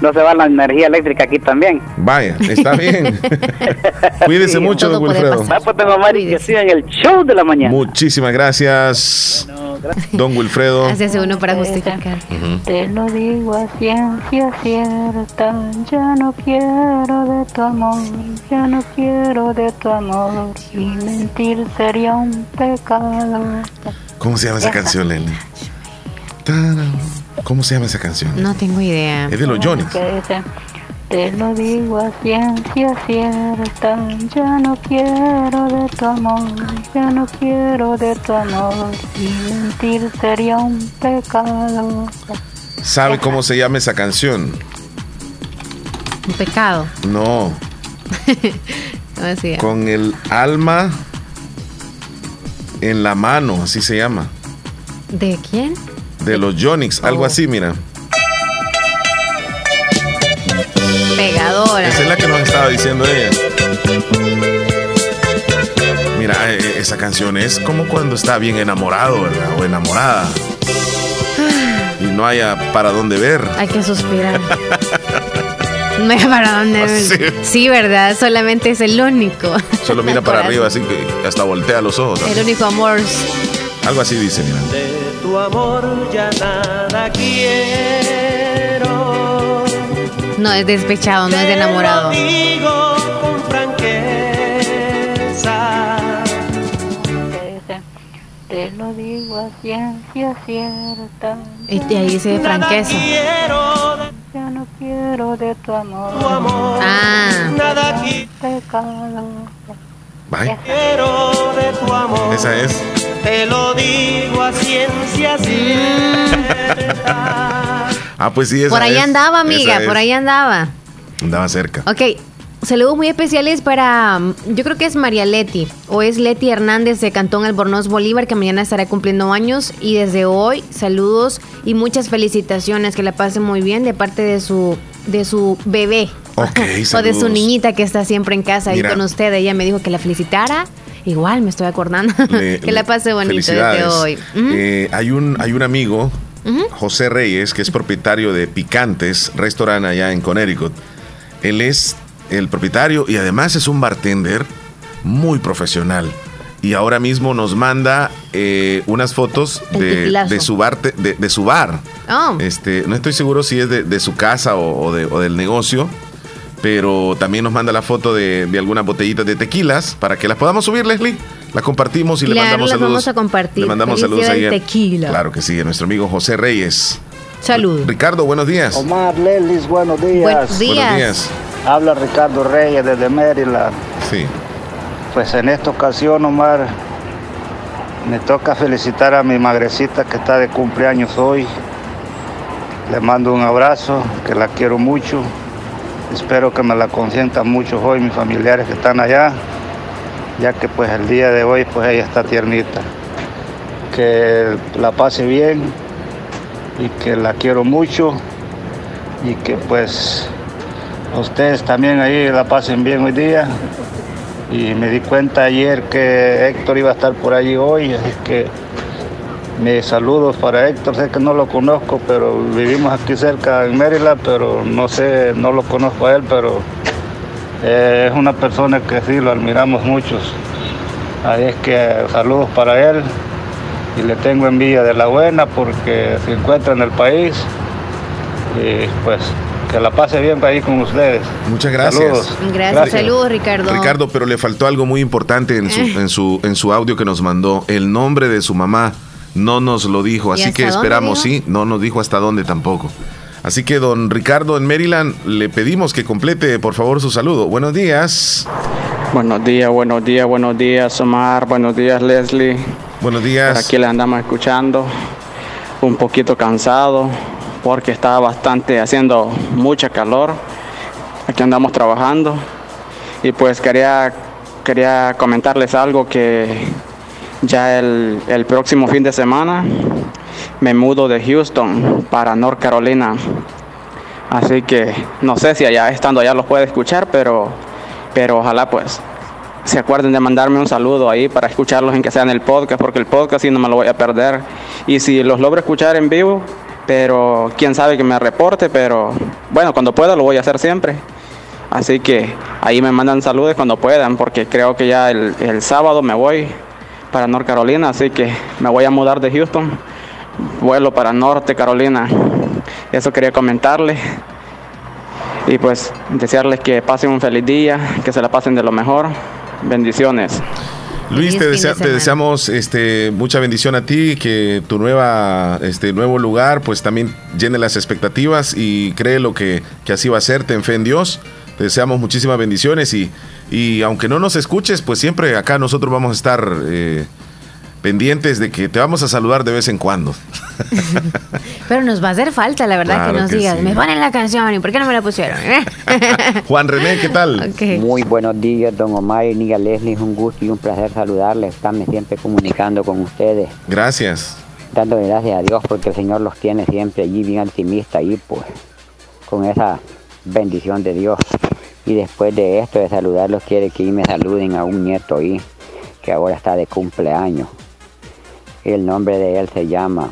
no se va la energía eléctrica aquí también. Vaya, está bien. Cuídese mucho, don Wilfredo. Ah, pues tengo Mari que siga en el show de la mañana. Muchísimas gracias, don Wilfredo. Hace uno para justificar. Te lo digo a ciencia cierta, ya no quiero de tu amor, ya no quiero de tu amor, y mentir sería un pecado. ¿Cómo se llama esa canción, Lenny? ¿Cómo se llama esa canción? No tengo idea. Es de los Johnny. Te lo digo a ciencia cierta, ya no quiero de tu amor, ya no quiero de tu amor, y mentir sería un pecado. ¿Sabe cómo se llama esa canción? Un pecado. No. ¿Cómo decía? Con el alma en la mano, así se llama. ¿De quién? De los Jonix, algo así, mira. Pegadora. Esa es la que nos estaba diciendo ella. Mira, eh, esa canción es como cuando está bien enamorado, ¿verdad? O enamorada. Y no haya para dónde ver. Hay que suspirar. No hay para dónde ver. Sí. Sí, ¿verdad? Solamente es el único. Solo mira para arriba, así que hasta voltea los ojos. El único amor. Algo así dice, mira. tu amor ya nada quiero. No, es despechado, no es de enamorado. Te lo digo con franqueza. Te lo digo a ciencia cierta. Y ahí dice franqueza. Ya no quiero de tu amor. Ah. Nada quiero Pecado. Bye. de tu amor. Esa es. Te lo digo a ciencia cierta. Ah, pues sí, esa Por ahí es. andaba, amiga, por ahí andaba. Andaba cerca. Ok, saludos muy especiales para, mm, yo creo que es María Leti, o es Leti Hernández de Cantón Albornoz Bolívar, que mañana estará cumpliendo años. Y desde hoy, saludos y muchas felicitaciones, que la pase muy bien de parte de su, de su bebé. Ok, o de su niñita que está siempre en casa ahí Mira. con usted. Ella me dijo que la felicitara. Igual me estoy acordando. Le- que la pase bonito desde hoy. Ujú. Eh, hay, un, hay un amigo, José Reyes, que es propietario de Picantes, restaurante allá en Connecticut. Él es el propietario y además es un bartender muy profesional. Y ahora mismo nos manda eh, unas fotos de, su bar, de, de su bar. Oh. Este, no estoy seguro si es de, de su casa o, o de- o del negocio, pero también nos manda la foto de, de algunas botellitas de tequilas para que las podamos subir, Leslie. Las compartimos y le mandamos las saludos. vamos a compartir. Le mandamos saludos ahí. tequila. Claro que sí, a nuestro amigo José Reyes. Salud. Ricardo, buenos días. Omar Lelis, buenos días. Buenos días. Buenos días. Habla Ricardo Reyes desde Maryland. Sí. Pues en esta ocasión, Omar, me toca felicitar a mi madrecita que está de cumpleaños hoy. Le mando un abrazo, que la quiero mucho. Espero que me la consientan mucho hoy mis familiares que están allá, ya que pues el día de hoy pues ella está tiernita. Que la pase bien y que la quiero mucho y que pues ustedes también ahí la pasen bien hoy día. Y me di cuenta ayer que Héctor iba a estar por allí hoy, así que mis saludos para Héctor, sé que no lo conozco, pero vivimos aquí cerca en Maryland, pero no sé, no lo conozco a él, pero eh, es una persona que sí lo admiramos muchos. Ahí es que saludos para él y le tengo envidia de la buena porque se encuentra en el país y pues que la pase bien ahí con ustedes. Muchas gracias. Saludos. Gracias, saludos, Ricardo. Ricardo, pero le faltó algo muy importante en su, Eh. en su, en su audio que nos mandó. El nombre de su mamá no nos lo dijo, ¿Y así que esperamos, dijo? sí, no nos dijo hasta dónde tampoco. Así que, don Ricardo, en Maryland, le pedimos que complete, por favor, su saludo. Buenos días. Buenos días, buenos días, buenos días, Omar. Buenos días, Leslie. Buenos días. Por aquí le andamos escuchando. Un poquito cansado porque estaba bastante haciendo mucha calor. Aquí andamos trabajando. Y pues quería, quería comentarles algo que ya el, el próximo fin de semana me mudo de Houston para North Carolina. Así que no sé si allá estando allá los puede escuchar, pero, pero ojalá pues se acuerden de mandarme un saludo ahí para escucharlos en que sea en el podcast, porque el podcast sí no me lo voy a perder. Y si los logro escuchar en vivo, pero quién sabe que me reporte, pero bueno, cuando pueda lo voy a hacer siempre. Así que ahí me mandan saludos cuando puedan, porque creo que ya el, el sábado me voy para North Carolina, así que me voy a mudar de Houston, vuelo para Norte Carolina. Eso quería comentarles y pues desearles que pasen un feliz día, que se la pasen de lo mejor. Bendiciones. Luis, te, desea- te deseamos este, mucha bendición a ti, que tu nueva, este, nuevo lugar pues también llene las expectativas y cree lo que, que así va a ser, ten fe en Dios. Te deseamos muchísimas bendiciones y, y aunque no nos escuches, pues siempre acá nosotros vamos a estar eh, pendientes de que te vamos a saludar de vez en cuando. Pero nos va a hacer falta, la verdad, Claro que nos que digas, sí. me ponen la canción y ¿por qué no me la pusieron? Juan René, ¿qué tal? Muy buenos días, don Omar y Niga Leslie. Es un gusto y un placer saludarles. Estarme siempre comunicando con ustedes. Gracias. Dándole gracias a Dios porque el Señor los tiene siempre allí bien optimistas ahí, pues, con esa bendición de Dios. Y después de esto, de saludarlos, quiere que me saluden a un nieto ahí, que ahora está de cumpleaños. El nombre de él se llama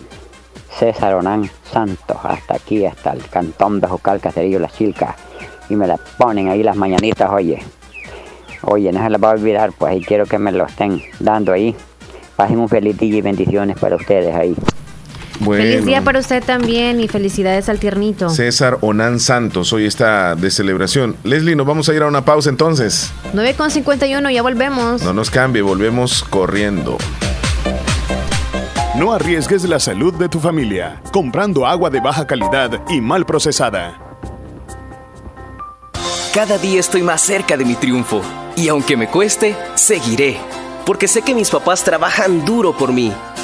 César Onán Santos, hasta aquí, hasta el cantón de Jocal, Caserillo, La Chilca. Y me la ponen ahí las mañanitas, oye. Oye, no se las va a olvidar, pues ahí quiero que me lo estén dando ahí. Pasen un feliz día y bendiciones para ustedes ahí. Feliz día para usted también y felicidades al tiernito. César Onan Santos, hoy está de celebración. Leslie, nos vamos a ir a una pausa entonces. 9 con 51, ya volvemos. No nos cambie, volvemos corriendo. No arriesgues la salud de tu familia comprando agua de baja calidad y mal procesada. Cada día estoy más cerca de mi triunfo y aunque me cueste, seguiré, porque sé que mis papás trabajan duro por mí.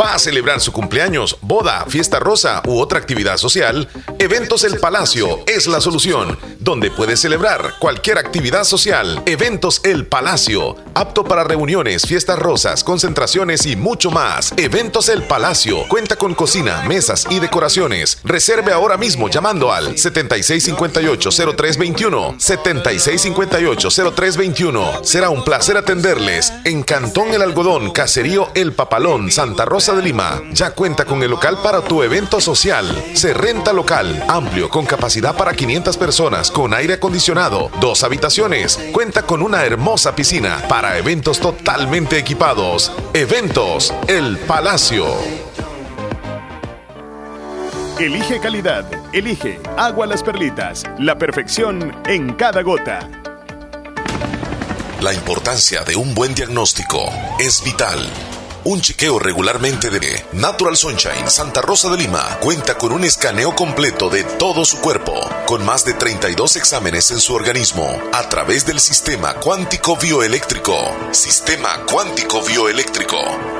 ¿Va a celebrar su cumpleaños, boda, fiesta rosa u otra actividad social? Eventos El Palacio es la solución, donde puedes celebrar cualquier actividad social. Eventos El Palacio, apto para reuniones, fiestas rosas, concentraciones y mucho más. Eventos El Palacio cuenta con cocina, mesas y decoraciones. Reserve ahora mismo llamando al 7658-0321. 7658-0321. Será un placer atenderles en Cantón El Algodón, Caserío El Papalón, Santa Rosa de Lima. Ya cuenta con el local para tu evento social. Se renta local, amplio, con capacidad para 500 personas, con aire acondicionado, dos habitaciones. Cuenta con una hermosa piscina para eventos totalmente equipados. Eventos El Palacio. Elige calidad. Elige Agua Las Perlitas. La perfección en cada gota. La importancia de un buen diagnóstico es vital. Un chequeo regularmente de Natural Sunshine Santa Rosa de Lima cuenta con un escaneo completo de todo su cuerpo, con más de 32 exámenes en su organismo, a través del sistema cuántico bioeléctrico. Sistema cuántico bioeléctrico.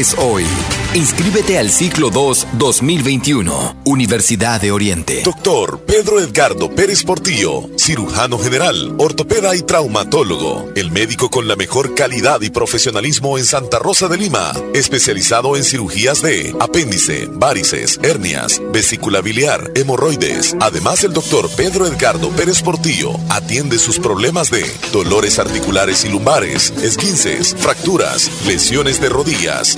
hoy. Inscríbete al ciclo 2 2021, Universidad de Oriente. Doctor Pedro Edgardo Pérez Portillo, cirujano general, ortopeda y traumatólogo. El médico con la mejor calidad y profesionalismo en Santa Rosa de Lima. Especializado en cirugías de apéndice, varices, hernias, vesícula biliar, hemorroides. Además, el doctor Pedro Edgardo Pérez Portillo atiende sus problemas de dolores articulares y lumbares, esguinces, fracturas, lesiones de rodillas,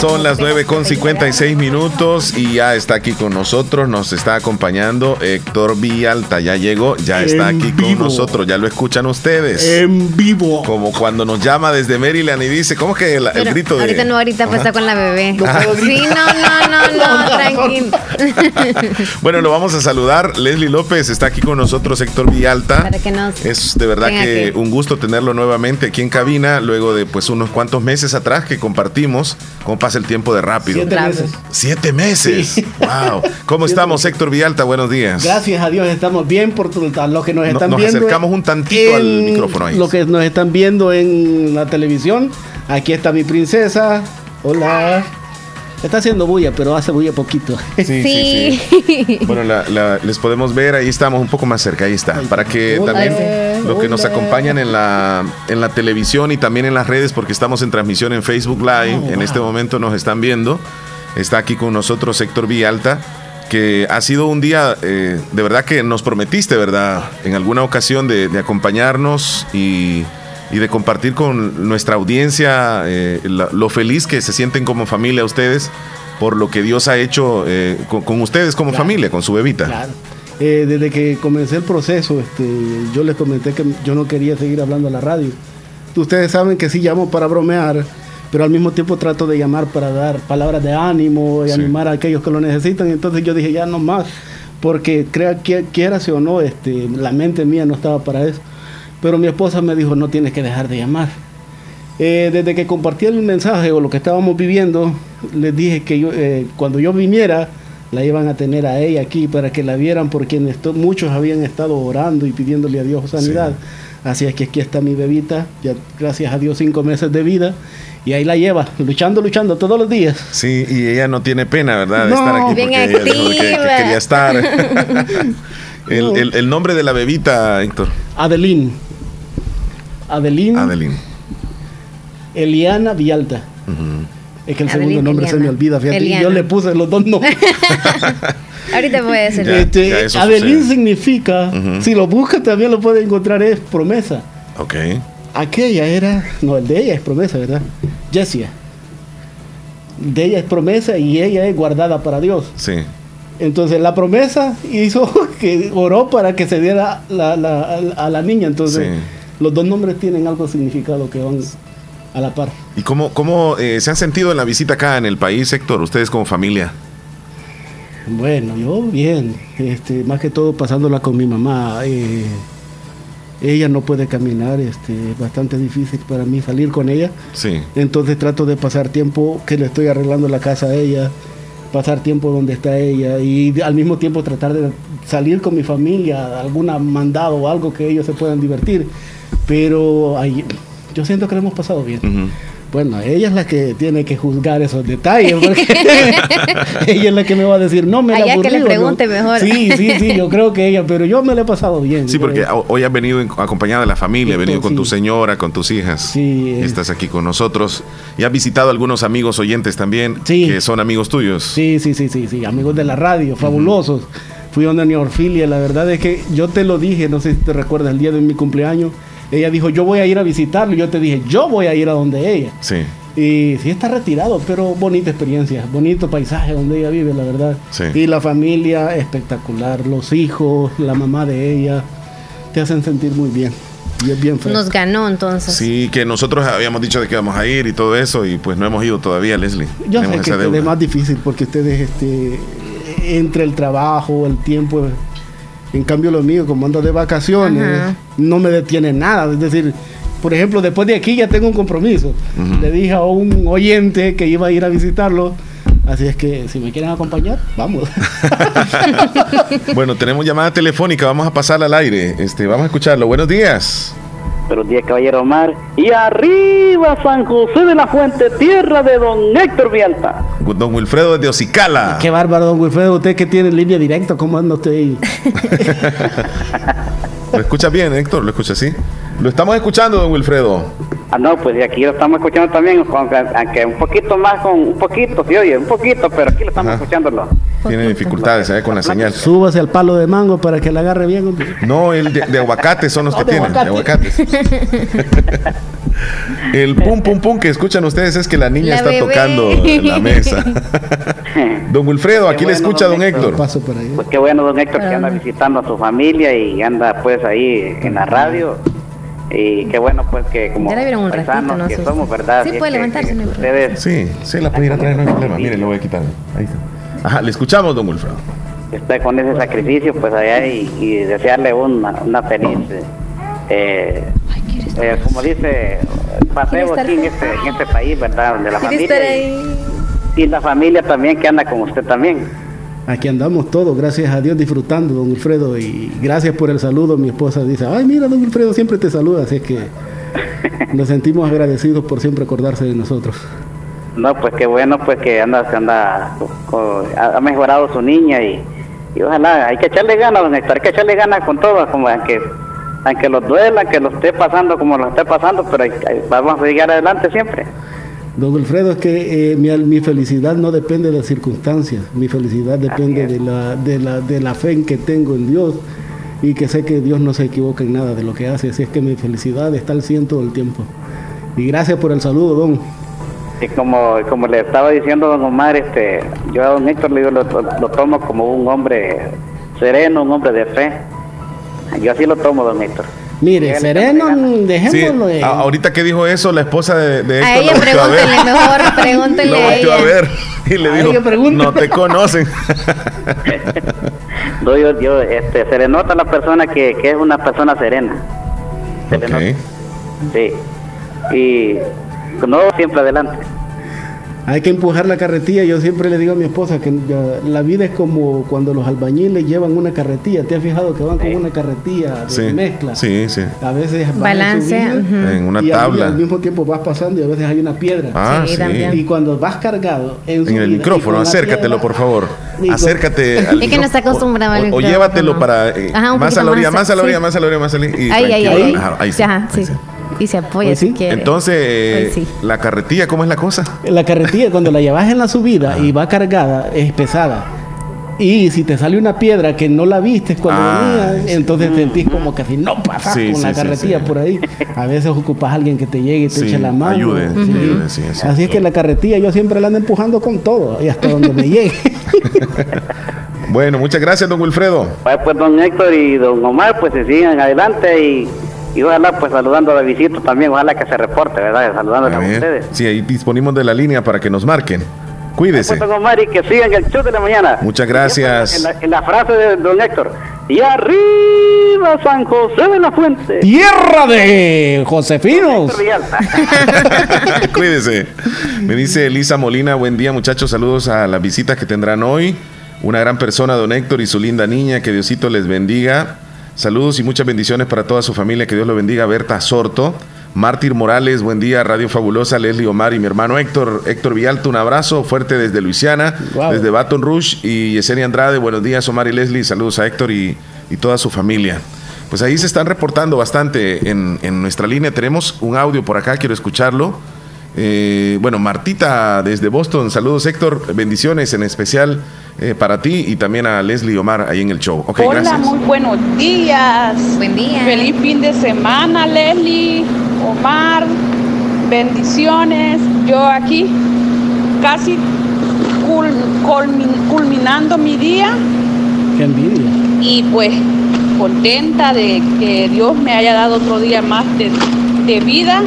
Son las 9 con 56 minutos y ya está aquí con nosotros, nos está acompañando Héctor Villalta, ya llegó, ya está En aquí vivo. con nosotros, ya lo escuchan ustedes. En vivo. Como cuando nos llama desde Maryland y dice, ¿cómo que el, grito de... ahorita no, ahorita pues está con la bebé. No sí, no, no, no, no, tranquilo. Bueno, lo vamos a saludar. Leslie López está aquí con nosotros, Héctor Villalta. Para que nos Es de verdad que un gusto tenerlo nuevamente aquí en cabina, luego de pues unos cuantos meses atrás que compartimos. ¿Cómo pasa el tiempo de rápido? Siete meses. Siete meses. Sí. Wow. ¿Cómo estamos, Héctor Villalta? Buenos días. Gracias a Dios estamos bien por los que nos No- están nos viendo. acercamos un tantito al micrófono ahí. Los que nos están viendo en la televisión. Aquí está mi princesa. Hola. Está haciendo bulla, pero hace bulla poquito. Sí, Bueno, la- la- les podemos ver, ahí estamos un poco más cerca, ahí está. Para que Hola. también los que nos acompañan en la, en la televisión y también en las redes, porque estamos en transmisión en Facebook Live, Oh, en este momento nos están viendo. Está aquí con nosotros Héctor Villalta, que ha sido un día, eh, de verdad que nos prometiste, ¿verdad? En alguna ocasión de, de acompañarnos y, y de compartir con nuestra audiencia eh, la- lo feliz que se sienten como familia ustedes por lo que Dios ha hecho eh, con, con ustedes como familia, con su bebita. Claro. Eh, desde que comencé el proceso, este, yo les comenté que yo no quería seguir hablando a la radio. Ustedes saben que sí llamo para bromear, pero al mismo tiempo trato de llamar para dar palabras de ánimo y animar a aquellos que lo necesitan. Entonces yo dije, ya no más, porque crea que quieras o no, este, la mente mía no estaba para eso. Pero mi esposa me dijo, no tienes que dejar de llamar. Eh, desde que compartí el mensaje o lo que estábamos viviendo, les dije que yo, eh, cuando yo viniera, la iban a tener a ella aquí para que la vieran, porque en esto- muchos habían estado orando y pidiéndole a Dios sanidad. Así es que aquí está mi bebita, ya gracias a Dios cinco meses de vida, y ahí la lleva, luchando, luchando todos los días. Sí, y ella no tiene pena, ¿verdad? De No. estar aquí Bien porque ella dijo que- que, quería estar. el, el- el nombre de la bebita, Héctor. Adelín. Adelín. Adelín. Eliana Villalta. Es que el Adelín, segundo nombre se me olvida, fíjate. Eliana. Yo le puse los dos nombres. Ahorita puede ser. Este, ya eso Adelín sucede. significa, si lo busca también lo puede encontrar, es promesa. Ok. Aquella era, no, el de ella es promesa, ¿verdad? Jessia. De ella es promesa y ella es guardada para Dios. Sí. Entonces la promesa hizo que oró para que se diera la- la- a la niña. Entonces Sí. los dos nombres tienen algo significado que van a la par. ¿Y cómo, cómo eh, se han sentido en la visita acá en el país, Héctor? Ustedes como familia. Bueno, yo bien, este, más que todo pasándola con mi mamá. eh, ella no puede caminar, este, es bastante difícil para mí salir con ella. Sí. Entonces trato de pasar tiempo que le estoy arreglando la casa a ella, pasar tiempo donde está ella y al mismo tiempo tratar de salir con mi familia, alguna mandado o algo que ellos se puedan divertir. Pero ahí, yo siento que lo hemos pasado bien. Bueno, ella es la que tiene que juzgar esos detalles, porque ella es la que me va a decir, no me la Allá que le pregunte mejor. Sí, sí, sí, yo creo que ella, pero yo me la he pasado bien. Sí, porque ho- hoy has venido en- acompañada de la familia, has venido con tu señora, con tus hijas. Sí. Estás aquí con nosotros. Y has visitado algunos amigos oyentes también, que son amigos tuyos. Sí, sí, sí, sí, sí, amigos de la radio, fabulosos. Fui donde Doña Orfilia, la verdad es que yo te lo dije, no sé si te recuerdas, el día de mi cumpleaños, ella dijo, yo voy a ir a visitarlo, y yo te dije, yo voy a ir a donde ella. Sí. Y sí está retirado, pero bonita experiencia, bonito paisaje donde ella vive, la verdad. Sí. Y la familia espectacular, los hijos, la mamá de ella, te hacen sentir muy bien. Y es bien feo. Nos ganó entonces. Sí, que nosotros habíamos dicho de que íbamos a ir y todo eso, y pues no hemos ido todavía, Leslie. Yo sé Tenemos que esa es más difícil porque ustedes, este, entre el trabajo, el tiempo, en cambio lo mío, como ando de vacaciones, Ajá. no me detiene nada. Es decir, por ejemplo, después de aquí ya tengo un compromiso. Le dije a un oyente que iba a ir a visitarlo. Así es que si me quieren acompañar, vamos. Bueno, tenemos llamada telefónica, vamos a pasarla al aire. Este, vamos a escucharlo. Buenos días. Buenos días, caballero Omar. Y arriba San José de la Fuente, tierra de don Héctor Vialta. Don Wilfredo de Ocicala. Qué bárbaro, don Wilfredo. Usted que tiene línea directa, ¿cómo anda usted ahí? ¿Lo escuchas bien, Héctor? ¿Lo escuchas así? Lo estamos escuchando, don Wilfredo. Ah, no, pues de aquí lo estamos escuchando también, aunque, un poquito más, con un poquito, sí, oye, un poquito, pero aquí lo estamos escuchándolo. Tiene dificultades ¿eh? con la señal. Súbase al palo de mango para que la agarre bien. hombre. No, el de, de aguacate son los que de tienen. De aguacate. aguacates. El pum pum pum que escuchan ustedes es que la niña La está bebé. tocando en la mesa. Don Wilfredo, aquí le escucha don Héctor. Paso por ahí. Pues qué bueno, don Héctor, que anda visitando a su familia y anda pues ahí en la radio. Y qué bueno pues que como Ya la vieron un ratito, paisanos no que somos, ¿verdad? Sí, puede levantarse, que. Ustedes Sí, sí, la pudiera traer, no hay problema. Mire, lo voy a quitar. Ahí está. Ajá, le escuchamos, don Wilfredo. está con ese sacrificio pues allá y, y desearle una, una feliz eh, eh, como dice paseo estar aquí en este, en este país verdad donde la familia y la familia también que anda con usted también Aquí andamos todos, gracias a Dios, disfrutando, don Wilfredo. Y gracias por el saludo. Mi esposa dice, ay, mira, don Wilfredo siempre te saluda. Así es que nos sentimos agradecidos por siempre acordarse de nosotros. no pues qué bueno pues que anda que anda ha mejorado su niña y, y ojalá hay que echarle ganas don Héctor hay que echarle ganas con todo como aunque aunque los duela que lo esté pasando como lo esté pasando pero hay- hay- vamos a llegar adelante siempre Don Wilfredo, es que eh, mi, mi felicidad no depende de las circunstancias. Mi felicidad depende de la, de, la, de la fe en que tengo en Dios y que sé que Dios no se equivoca en nada de lo que hace. Así es que mi felicidad está al cien todo el tiempo. Y gracias por el saludo, don. Y como, como le estaba diciendo don Omar, este, yo a don Héctor le digo, lo, lo tomo como un hombre sereno, un hombre de fe. Yo así lo tomo, don Héctor. Mire, sereno, Sí, dejémoslo. a- ahorita que dijo eso, la esposa de, de A Héctor ella lo volteó a ver. pregúntenle mejor, pregúntenle Lo a volteó a ella. ver y le A dijo, ella no te conocen. No, yo, yo, este, se le nota a la persona que, que es una persona serena. Se le nota. Sí. Y no siempre adelante. Hay que empujar la carretilla. Yo siempre le digo a mi esposa que ya- la vida es como cuando los albañiles llevan una carretilla. ¿Te has fijado que van con una carretilla de Sí, mezcla? sí, sí. A veces Balance, en una y al- tabla. al mismo tiempo vas pasando y a veces hay una piedra. Ah, Sí. Y cuando vas cargado en, En el micrófono, acércatelo, piedra, por favor. Acércate al Es que no está acostumbrado al O, o micrófono. llévatelo para eh, Ajá, un más a la orilla, más, más a la orilla, más a la orilla, más a la orilla. y Ahí, ahí, ahí. Ajá, ahí sí. Ajá, sí. Y se apoya Pues sí. si quiere. Entonces, sí. la carretilla, ¿cómo es la cosa? La carretilla, cuando la llevas en la subida y va cargada, es pesada. Y si te sale una piedra que no la viste cuando Ah, venías, entonces sentís como que si no pasas Sí, con sí, la carretilla sí. por ahí. A veces ocupas a alguien que te llegue y te Sí, eche la mano. ayude, Sí. ayude, sí, sí. Así es que la carretilla yo siempre la ando empujando con todo y hasta donde me llegue. Bueno, muchas gracias, don Wilfredo. Pues, pues don Héctor y don Omar, pues se sigan adelante y, y ojalá pues saludando a la visita también, ojalá que se reporte, ¿verdad? Saludando A ustedes. Sí, ahí disponimos de la línea para que nos marquen. Cuídese. Omar y que sigan el show de la mañana. Muchas gracias. En la, en la frase de don Héctor. Y arriba San José de la Fuente. Tierra de Josefinos. Cuídese. Me dice Elisa Molina, buen día muchachos, saludos a las visitas que tendrán hoy. Una gran persona, don Héctor y su linda niña, que Diosito les bendiga. Saludos y muchas bendiciones para toda su familia, que Dios lo bendiga. Berta Sorto, Mártir Morales, buen día, Radio Fabulosa, Leslie Omar y mi hermano Héctor, Héctor Villalta, un abrazo fuerte desde Luisiana, Wow. desde Baton Rouge y Yesenia Andrade, buenos días Omar y Leslie, saludos a Héctor y, y toda su familia. Pues ahí se están reportando bastante en, en nuestra línea, tenemos un audio por acá, quiero escucharlo. Eh, bueno, Martita desde Boston, saludos Héctor, bendiciones en especial eh, para ti y también a Leslie Omar ahí en el show. Ok, Hola, gracias. muy buenos días. Buen día. Feliz fin de semana, Leslie, Omar. Bendiciones. Yo aquí casi cul- culmin- culminando mi día Qué envidia. y pues contenta de que Dios me haya dado otro día más de, de vida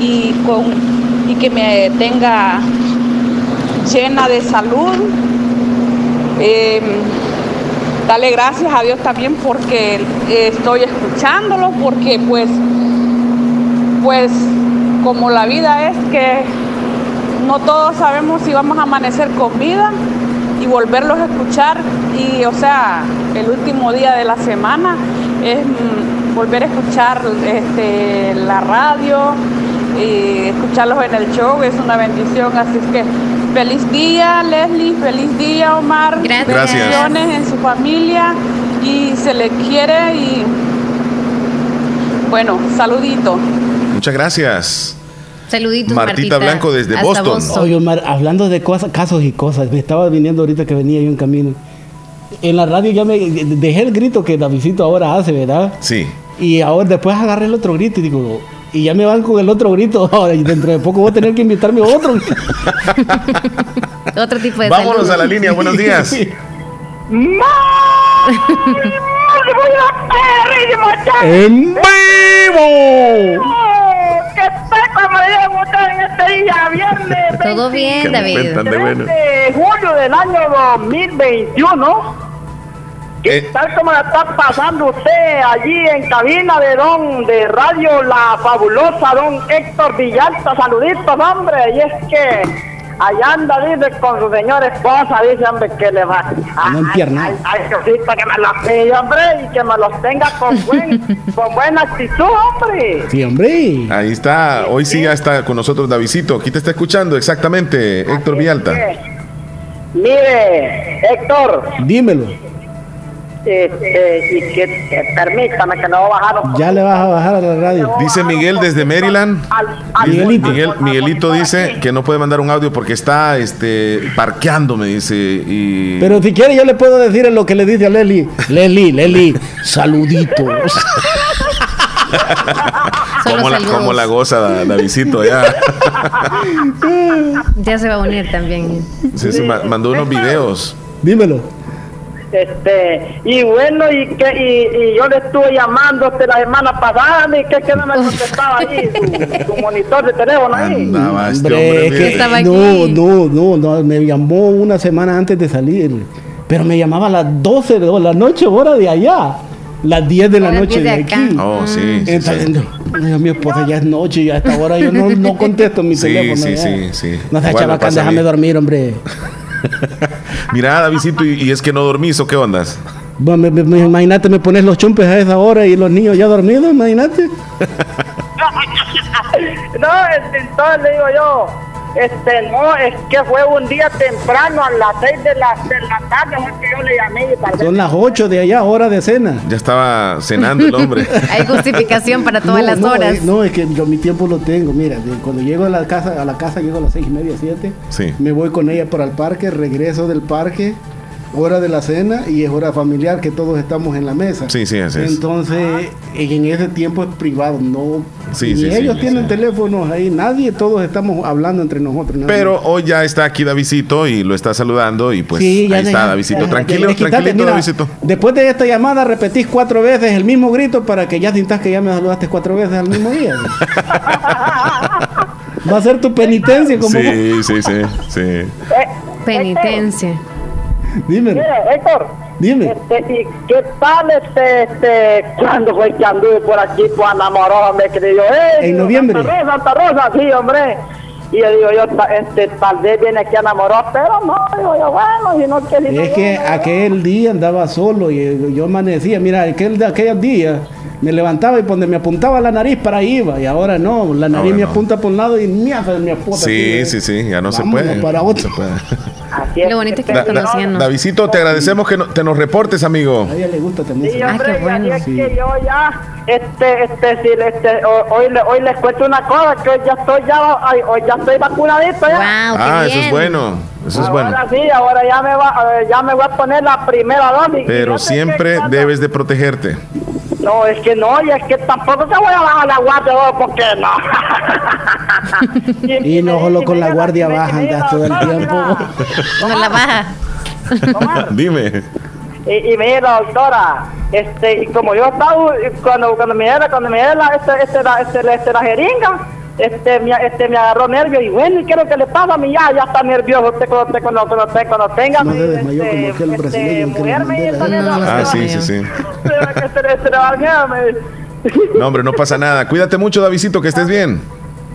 y, con, que me tenga llena de salud. Em, Dale gracias a Dios también porque eh, estoy escuchándolo, porque pues, pues como la vida es que no todos sabemos si vamos a amanecer con vida y volverlos a escuchar y o sea, el último día de la semana es mm, volver a escuchar este, la radio y escucharlos en el show es una bendición, así es que feliz día Leslie, feliz día Omar, Gracias. bendiciones en su familia y se le quiere y bueno, saludito. Muchas gracias. Saluditos, Martita Blanco desde hasta Boston. Oye, Omar, hablando de cosas, casos y cosas, me estaba viniendo ahorita que venía yo en camino. En la radio ya me dejé el grito que Davidito ahora hace, ¿verdad? Sí. Y ahora después agarré el otro grito y digo, y ya me van con el otro grito ahora y dentro de poco voy a tener que invitarme a otro. Otro tipo de Vámonos salud. a la línea, buenos días. ¡En vivo! ¿Qué tal como le en este? Todo bien, ¿Qué me David. de bueno? de julio del año 2021. ¿Qué Eh. tal como la está pasando usted allí en cabina de don de radio La Fabulosa, don Héctor Villalta? Saluditos, hombre. Y es que allá anda, dice, con su señora esposa, dice, hombre, que le va. No empierna. Ay, ay, Diosito, que me los pille, hombre, y que me los tenga con, buen, con buena actitud, hombre. Sí, hombre. Ahí está, hoy sí ya está con nosotros Davidito. Aquí te está escuchando exactamente, Héctor Villalta. Mire, Héctor, Dímelo. Este, y que permítame que no voy a bajar un Ya le vas a bajar a la radio. Dice Miguel desde Maryland. Miguelito. Miguel, Miguelito dice que no puede mandar un audio porque está este parqueando, me dice. Y Pero si quiere yo le puedo decir en lo que le dice a Leslie. Leslie, Leslie, saluditos. ¿Cómo la, cómo la goza Da- Davidito ya. Ya se va a unir también. Sí, sí, ma- mandó unos videos. Dímelo. Este, y bueno, y que y, y yo le estuve llamando este, la semana pasada, y que, que no me contestaba ahí su, su monitor de teléfono ahí. Andaba este Hombre, hombre, es que- mire. Estaba no, aquí. no, no, no, me llamó una semana antes de salir. Pero me llamaba a las 12 de la noche, hora de allá. Las 10 de la noche 10 de, aquí. Oh, sí, sí, Entonces, sí. no, mi esposa ya es noche y a esta hora yo no, no contesto mi Sí, teléfono. sí, ya. sí, sí. No seas Igual me chabacán, pasa a mí. déjame dormir, hombre. Mira, Davidito, y, y es que no dormís o qué ondas? Bueno, me- me- me- imagínate, me pones los chumpes a esa hora y los niños ya dormidos, imagínate. No, entonces le digo yo, este, no, es que fue un día temprano a las 6 de la, de la tarde, fue que yo le llamé y Son las 8 de allá, hora de cena. Ya estaba cenando el hombre. Hay justificación para todas No, las no, horas. es- no, es que yo mi tiempo lo tengo. Mira, de- cuando llego a la casa, a la casa llego a las seis y media, siete. Sí. Me voy con ella para el parque, regreso del parque, hora de la cena y es hora familiar que todos estamos en la mesa. Sí, sí, así es. Entonces, en ese tiempo es privado, no. Sí, ni sí, ellos sí, tienen sí. teléfonos ahí, nadie, todos estamos hablando entre nosotros. nadie. Pero hoy ya está aquí Davidito y lo está saludando y pues Sí, ya ahí está Davidito. Tranquilo, quitaste, tranquilito mira, Davidito. Después de esta llamada repetís cuatro veces el mismo grito para que ya sintas que ya me saludaste cuatro veces al mismo día. Va a ser tu penitencia como Sí, sí, sí, sí. Eh, Penitencia. Dime. Héctor. Dime. Este, ¿y ¿Qué tal este, este, cuando fue que anduve por aquí, pues enamoró, me creyó, eh? En noviembre. Santa Rosa, Santa Rosa, sí, hombre. Y yo digo, yo, este, tal vez viene aquí a enamorar, pero no, digo yo, bueno, si no que si no Es que aquel día andaba solo y yo amanecía, mira, aquel de aquellos días me levantaba y donde me apuntaba la nariz para ahí iba y ahora no, la nariz Ahora me no. apunta por un lado y me hace me apunta Sí, sí, sí, ya no se puede. para No otro. se puede. Lo bonito es que da- conocían, ¿no? Davidcito, te agradecemos que no- te nos reportes, amigo. A ella le gusta también. Sí, Ah, hombre, qué y bueno. es Sí. que yo ya, este, este, sí, este, ho- hoy, le- hoy les cuento una cosa, que hoy ya estoy ya, hoy ya estoy vacunadito ya. Wow, qué Ah, eso bien. es bueno. Eso es bueno. Ahora sí, ahora ya me va, eh, ya me voy a poner la primera dosis. Pero siempre debes de protegerte. No, es que no, y es que tampoco te voy a bajar la guardia, oh, porque no. Y no solo con la guardia me- baja me- andas todo el tiempo. No la baja. Dime. Y, y mira, doctora, este, y como yo estaba, cuando, cuando me diera, cuando me diera la, este, este, la, este, este, la jeringa, este, me, este, me agarró nervio y bueno, ¿y qué es lo que le pasa a mí? Ya, ya está nervioso usted cuando, usted, cuando, cuando, usted- cuando tenga, No como aquel este, brasileño que mujer, me está nervioso. Ah, sí, sí, sí. No, hombre, no pasa nada. Cuídate mucho, Davidcito, que estés bien.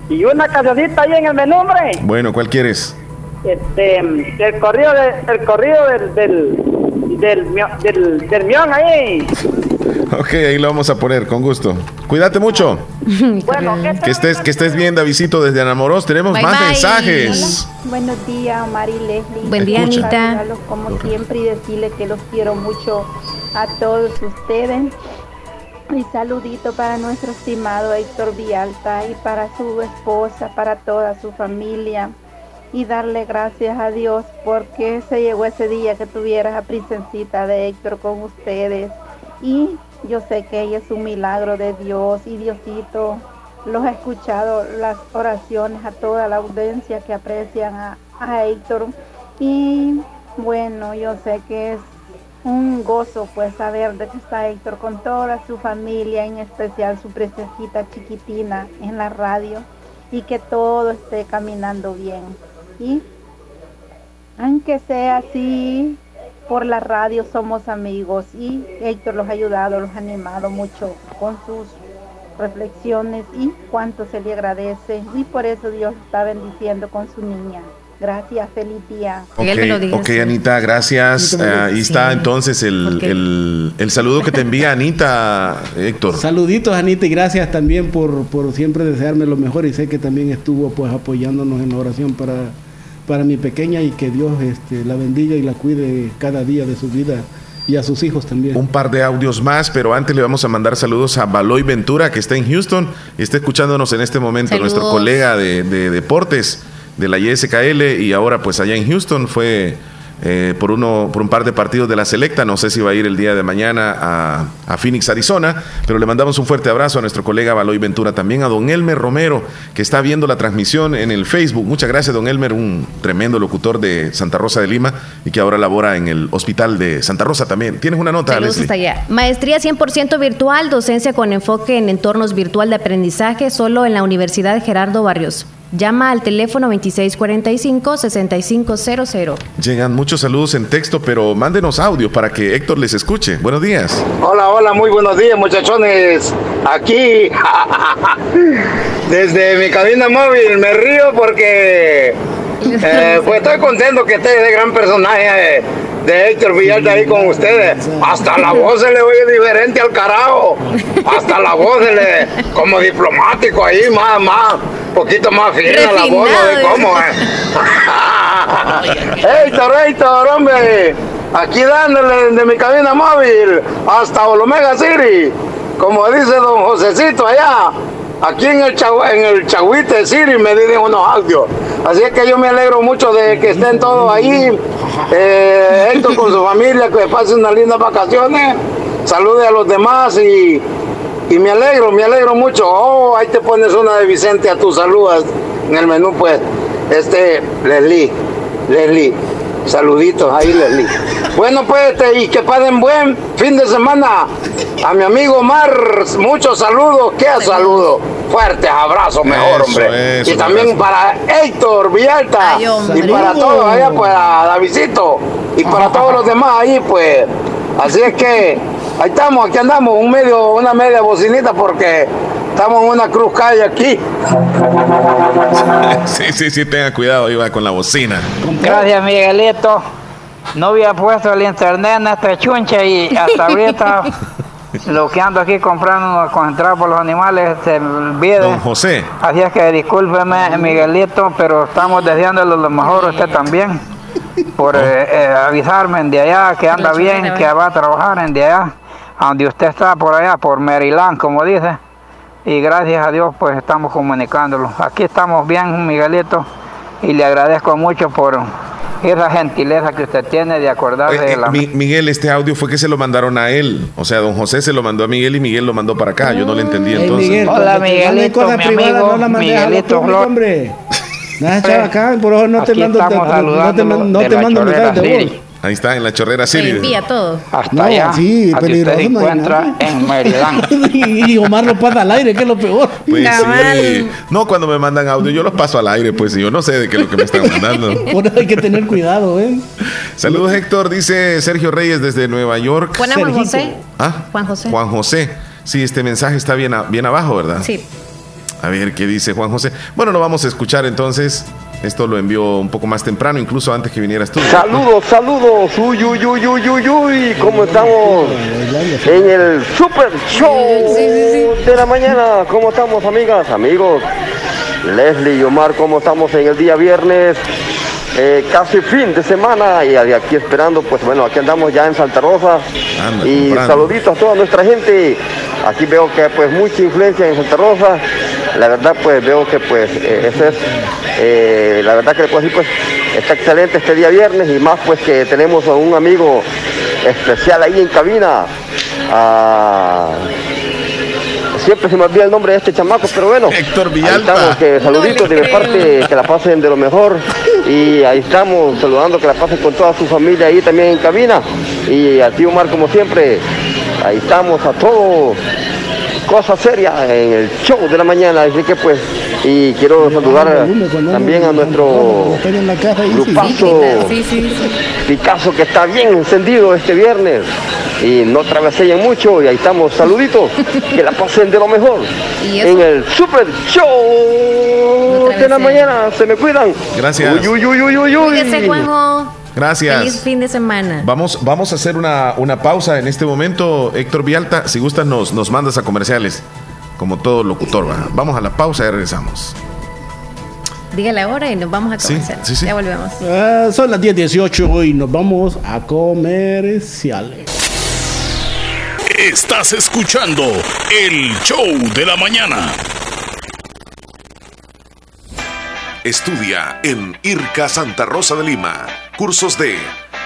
Y una cancioncita ahí en el menú, hombre. Bueno, ¿cuál quieres? Este, el corrido, de, el corrido del, del, del, mio- del, del mión ahí. Ok, ahí lo vamos a poner, con gusto. Cuídate mucho. Bueno, ¿qué Que estés, que estés bien, Davidito, desde Anamoros. Tenemos Bye, más bye. mensajes. Buenos días, Omar y Leslie. Buen día. Anita. Como siempre y decirles que los quiero mucho a todos ustedes. Y saludito para nuestro estimado Héctor Vialta y para su esposa, para toda su familia. Y darle gracias a Dios porque se llegó ese día que tuvieras a Princesita de Héctor con ustedes. Y yo sé que ella es un milagro de Dios y Diosito los ha escuchado las oraciones a toda la audiencia que aprecian a, a Héctor. Y bueno, yo sé que es un gozo pues saber de que está Héctor con toda su familia, en especial su princesita chiquitina en la radio y que todo esté caminando bien. Y aunque sea así, por la radio somos amigos y Héctor los ha ayudado, los ha animado mucho con sus reflexiones y cuánto se le agradece y por eso Dios está bendiciendo con su niña. Gracias, feliz día. Ok, ok, Anita, gracias. Ah, ahí está entonces el, el, el saludo que te envía Anita, Héctor. Saluditos Anita y gracias también por, por siempre desearme lo mejor y sé que también estuvo pues apoyándonos en la oración para, para mi pequeña y que Dios este, la bendiga y la cuide cada día de su vida y a sus hijos también. Un par de audios más, pero antes le vamos a mandar saludos a Baloy Ventura, que está en Houston y está escuchándonos en este momento, Saludos. nuestro colega de, de deportes de la YSKL y ahora pues allá en Houston fue eh, por, uno, por un par de partidos de la selecta, no sé si va a ir el día de mañana a, a Phoenix, Arizona, pero le mandamos un fuerte abrazo a nuestro colega Baloy Ventura, también a don Elmer Romero, que está viendo la transmisión en el Facebook. Muchas gracias, don Elmer, un tremendo locutor de Santa Rosa de Lima y que ahora labora en el hospital de Santa Rosa también. ¿Tienes una nota, Saludos hasta allá. Maestría 100% virtual, docencia con enfoque en entornos virtual de aprendizaje, solo en la Universidad Gerardo Barrios. Llama al teléfono 2645-6500. Llegan muchos saludos en texto, pero mándenos audio para que Héctor les escuche. Buenos días. Hola, hola, muy buenos días muchachones. Aquí, desde mi cabina móvil, me río porque eh, pues estoy contento que esté de gran personaje eh, de Héctor Villalta ahí con ustedes. Hasta la voz se le oye diferente al carajo. Hasta la voz se le, como diplomático ahí, más, más, poquito más fina la voz, no sé cómo. Eh. Héctor, Héctor, hombre, aquí dándole de mi cabina móvil hasta Olomega City, como dice don Josecito allá, aquí en el, Chau- en el Chahuite City me dicen unos audios. Así es que yo me alegro mucho de que estén todos ahí, eh, Héctor con su familia, que pasen unas lindas vacaciones, salude a los demás y, y me alegro, me alegro mucho. Oh, ahí te pones una de Vicente a tus saludas en el menú, pues, este, Leslie. Leslie. Saluditos ahí, Leslie. Bueno, pues, este, y que pasen buen fin de semana. A mi amigo Omar, muchos saludos. ¿Qué saludo? fuertes abrazos mejor, Eso, hombre. eso, y también para Héctor Villalta. Ay, y para todos allá, pues a Davidito. Y para todos los demás ahí, pues. Así es que ahí estamos, aquí andamos, un medio, una media bocinita porque estamos en una cruz calle aquí. Sí, sí, sí, tenga cuidado, iba con la bocina. Gracias, Miguelito. No había puesto el internet en esta chuncha y hasta ahorita lo que ando aquí comprando concentrado por los animales se. Don José. Así es que discúlpeme, Miguelito, pero estamos deseándole lo mejor a usted también por eh, eh, avisarme de allá que anda bien, que va a trabajar en de allá, donde usted está por allá, por Maryland, como dice. Y gracias a Dios, pues estamos comunicándolo. Aquí estamos bien, Miguelito, y le agradezco mucho por esa gentileza que usted tiene de acordarse Eh, de la... Mi- Miguel, este audio fue que se lo mandaron a él. O sea, don José se lo mandó a Miguel y Miguel lo mandó para acá. Yo no le entendí entonces. Miguel, Hola, Miguelito, mi privadas, amigo, no las mandes a lo Miguelito público, hombre. Por eso no te Aquí mando, te- no te, no te la mando mensajes de voz. City. Ahí está, en la chorrera Se Siri. envía todo. Hasta No, allá, sí, aquí usted peligroso, se no encuentra en Maryland. y Omar lo pasa al aire, que es lo peor. Pues sí. No, cuando me mandan audio, yo los paso al aire, pues y yo no sé de qué es lo que me están mandando. Por eso hay que tener cuidado, ¿eh? Saludos, Héctor, dice Sergio Reyes desde Nueva York. Juan Juan José. ¿Ah? Juan José. Juan José. Sí, este mensaje está bien, a- bien abajo, ¿verdad? Sí. A ver qué dice Juan José. Bueno, lo vamos a escuchar entonces. Esto lo envió un poco más temprano, incluso antes que vinieras tú. Saludos, saludos. Uy, uy, uy, uy, uy, uy. ¿Cómo estamos? En el Super Show de la mañana. ¿Cómo estamos, amigas, amigos? Leslie y Omar, ¿cómo estamos en el día viernes? Eh, casi fin de semana y aquí esperando, pues bueno, aquí andamos ya en Santa Rosa y comprando. saluditos a toda nuestra gente. Aquí veo que pues mucha influencia en Santa Rosa. La verdad pues veo que pues eh, ese es, eh, la verdad que le puedo decir pues está excelente este día viernes y más pues que tenemos a un amigo especial ahí en cabina. a- Siempre se me olvida el nombre de este chamaco, pero bueno. Héctor Ahí estamos, que saluditos de mi parte, que la pasen de lo mejor. Y ahí estamos saludando, que la pasen con toda su familia ahí también en cabina. Y a ti Omar, como siempre, ahí estamos a todo. Cosa seria en el show de la mañana. Así que pues, y quiero saludar también a nuestro grupazo. Picasso que está bien encendido este viernes. Y no travesellen mucho y ahí estamos, saluditos, que la pasen de lo mejor. En el Super Show de la mañana, se me cuidan. Gracias. Uy, uy, uy, uy, uy, uy. Gracias. Feliz fin de semana. Vamos, vamos a hacer una, una pausa en este momento. Héctor Vialta, si gustas, nos, nos mandas a comerciales, como todo locutor. ¿va? Vamos a la pausa y regresamos. Dígale ahora y nos vamos a Sí, comercial. sí, sí. Ya volvemos. Ah, son las 10.18 y nos vamos a comerciales. Estás escuchando el show de la mañana. Estudia en IRCA Santa Rosa de Lima. Cursos de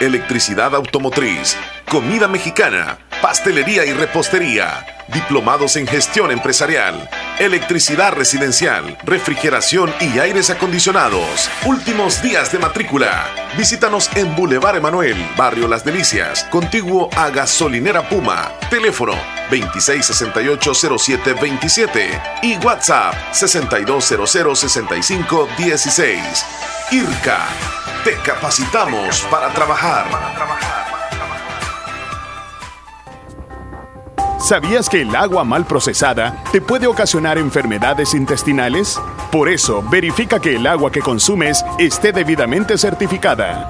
electricidad automotriz, comida mexicana, pastelería y repostería, diplomados en gestión empresarial, electricidad residencial, refrigeración y aires acondicionados. Últimos días de matrícula. Visítanos en Boulevard Emanuel, Barrio Las Delicias, contiguo a Gasolinera Puma. Teléfono 2668-0727 y WhatsApp 6200-6516. IRCA, te capacitamos para trabajar. ¿Sabías que el agua mal procesada te puede ocasionar enfermedades intestinales? Por eso, verifica que el agua que consumes esté debidamente certificada.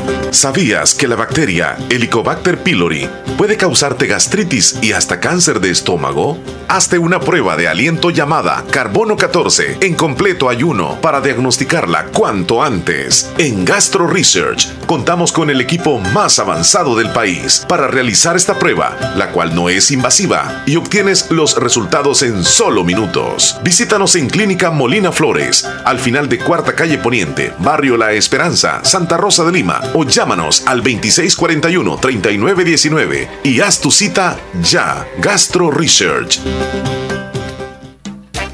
¿Sabías que la bacteria Helicobacter pylori puede causarte gastritis y hasta cáncer de estómago? Hazte una prueba de aliento llamada Carbono 14 en completo ayuno para diagnosticarla cuanto antes. En Gastro Research contamos con el equipo más avanzado del país para realizar esta prueba, la cual no es invasiva y obtienes los resultados en solo minutos. Visítanos en Clínica Molina Flores, al final de Cuarta Calle Poniente, Barrio La Esperanza, Santa Rosa de Lima o llámanos al 2641-3919 y haz tu cita ya. Gastro Research.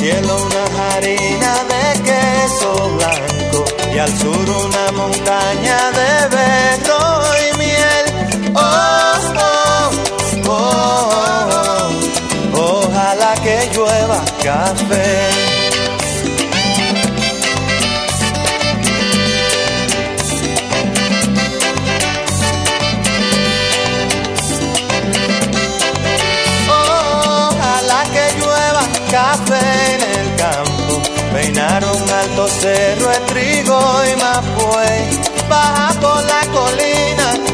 Cielo una harina de queso blanco y al sur una montaña de berro y miel. Oh, oh, oh, oh, café.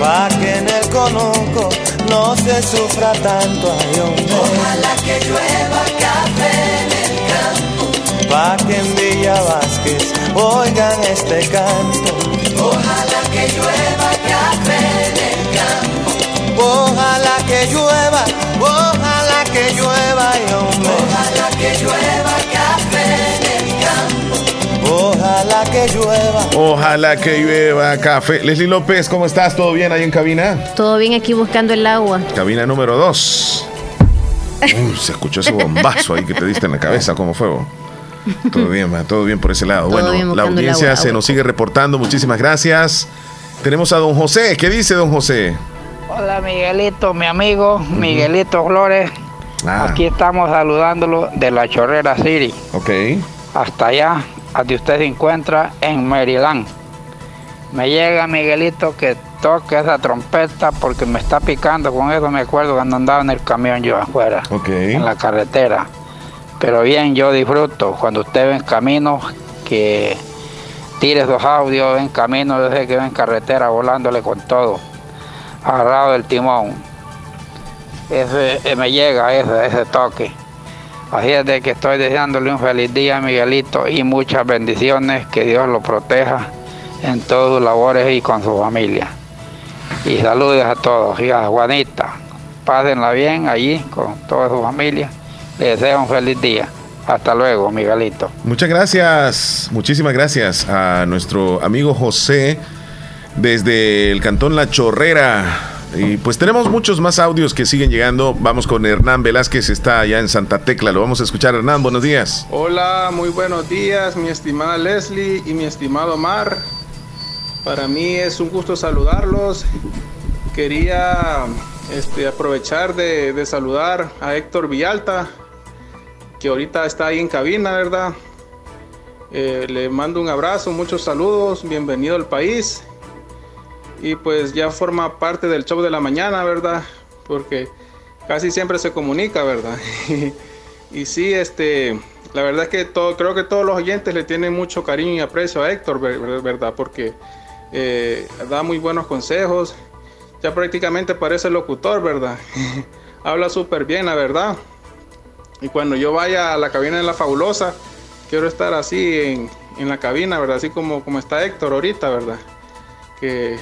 Pa' que en el conuco no se sufra tanto. Ay, hombre. Ojalá que llueva café en el campo. Pa' que en Villa Vázquez oigan este canto. Ojalá que llueva café en el campo. Ojalá que llueva, ojalá que llueva, ay, hombre. Ojalá que llueva. Ojalá que llueva café. Leslie López, ¿cómo estás? ¿Todo bien ahí en cabina? Todo bien aquí buscando el agua. Cabina número 2. se escuchó ese bombazo ahí que te diste en la cabeza. ¿Cómo fue? vos? Todo bien, ma, todo bien por ese lado. Todo bueno, la audiencia agua, se agua. nos sigue reportando. Muchísimas gracias. Tenemos a don José. ¿Qué dice don José? Hola Miguelito, mi amigo, Miguelito Flores. Ah. Aquí estamos saludándolo de la Chorrera City. Ok. Hasta allá, donde usted se encuentra en Maryland. Me llega Miguelito que toque esa trompeta porque me está picando. Con eso me acuerdo cuando andaba en el camión yo afuera, en la carretera. Pero bien, yo disfruto cuando usted ve en camino que tire esos audios en camino desde que ve en carretera volándole con todo, agarrado del timón. Ese, eh, me llega ese, ese toque. Así es de que estoy deseándole un feliz día a Miguelito y muchas bendiciones, que Dios lo proteja en todas sus labores y con su familia. Y saludos a todos y a Juanita. Pásenla bien allí con toda su familia. Les deseo un feliz día. Hasta luego, Miguelito. Muchas gracias, muchísimas gracias a nuestro amigo José desde el cantón La Chorrera. Y pues tenemos muchos más audios que siguen llegando. Vamos con Hernán Velázquez, está allá en Santa Tecla. Lo vamos a escuchar, Hernán. Buenos días. Hola, muy buenos días, mi estimada Leslie y mi estimado Omar. Para mí es un gusto saludarlos. Quería este, aprovechar de, de saludar a Héctor Villalta, que ahorita está ahí en cabina, ¿verdad? Eh, le mando un abrazo, muchos saludos, bienvenido al país. Y pues ya forma parte del show de la mañana, ¿verdad? Porque casi siempre se comunica, ¿verdad? y sí, este, la verdad es que todo, creo que todos los oyentes le tienen mucho cariño y aprecio a Héctor, ver- ver- ¿verdad? Porque eh, da muy buenos consejos. Ya prácticamente parece locutor, ¿verdad? Habla súper bien, la verdad. Y cuando yo vaya a la cabina de la fabulosa, quiero estar así en, en la cabina, ¿verdad? Así como, como está Héctor ahorita, ¿verdad? Que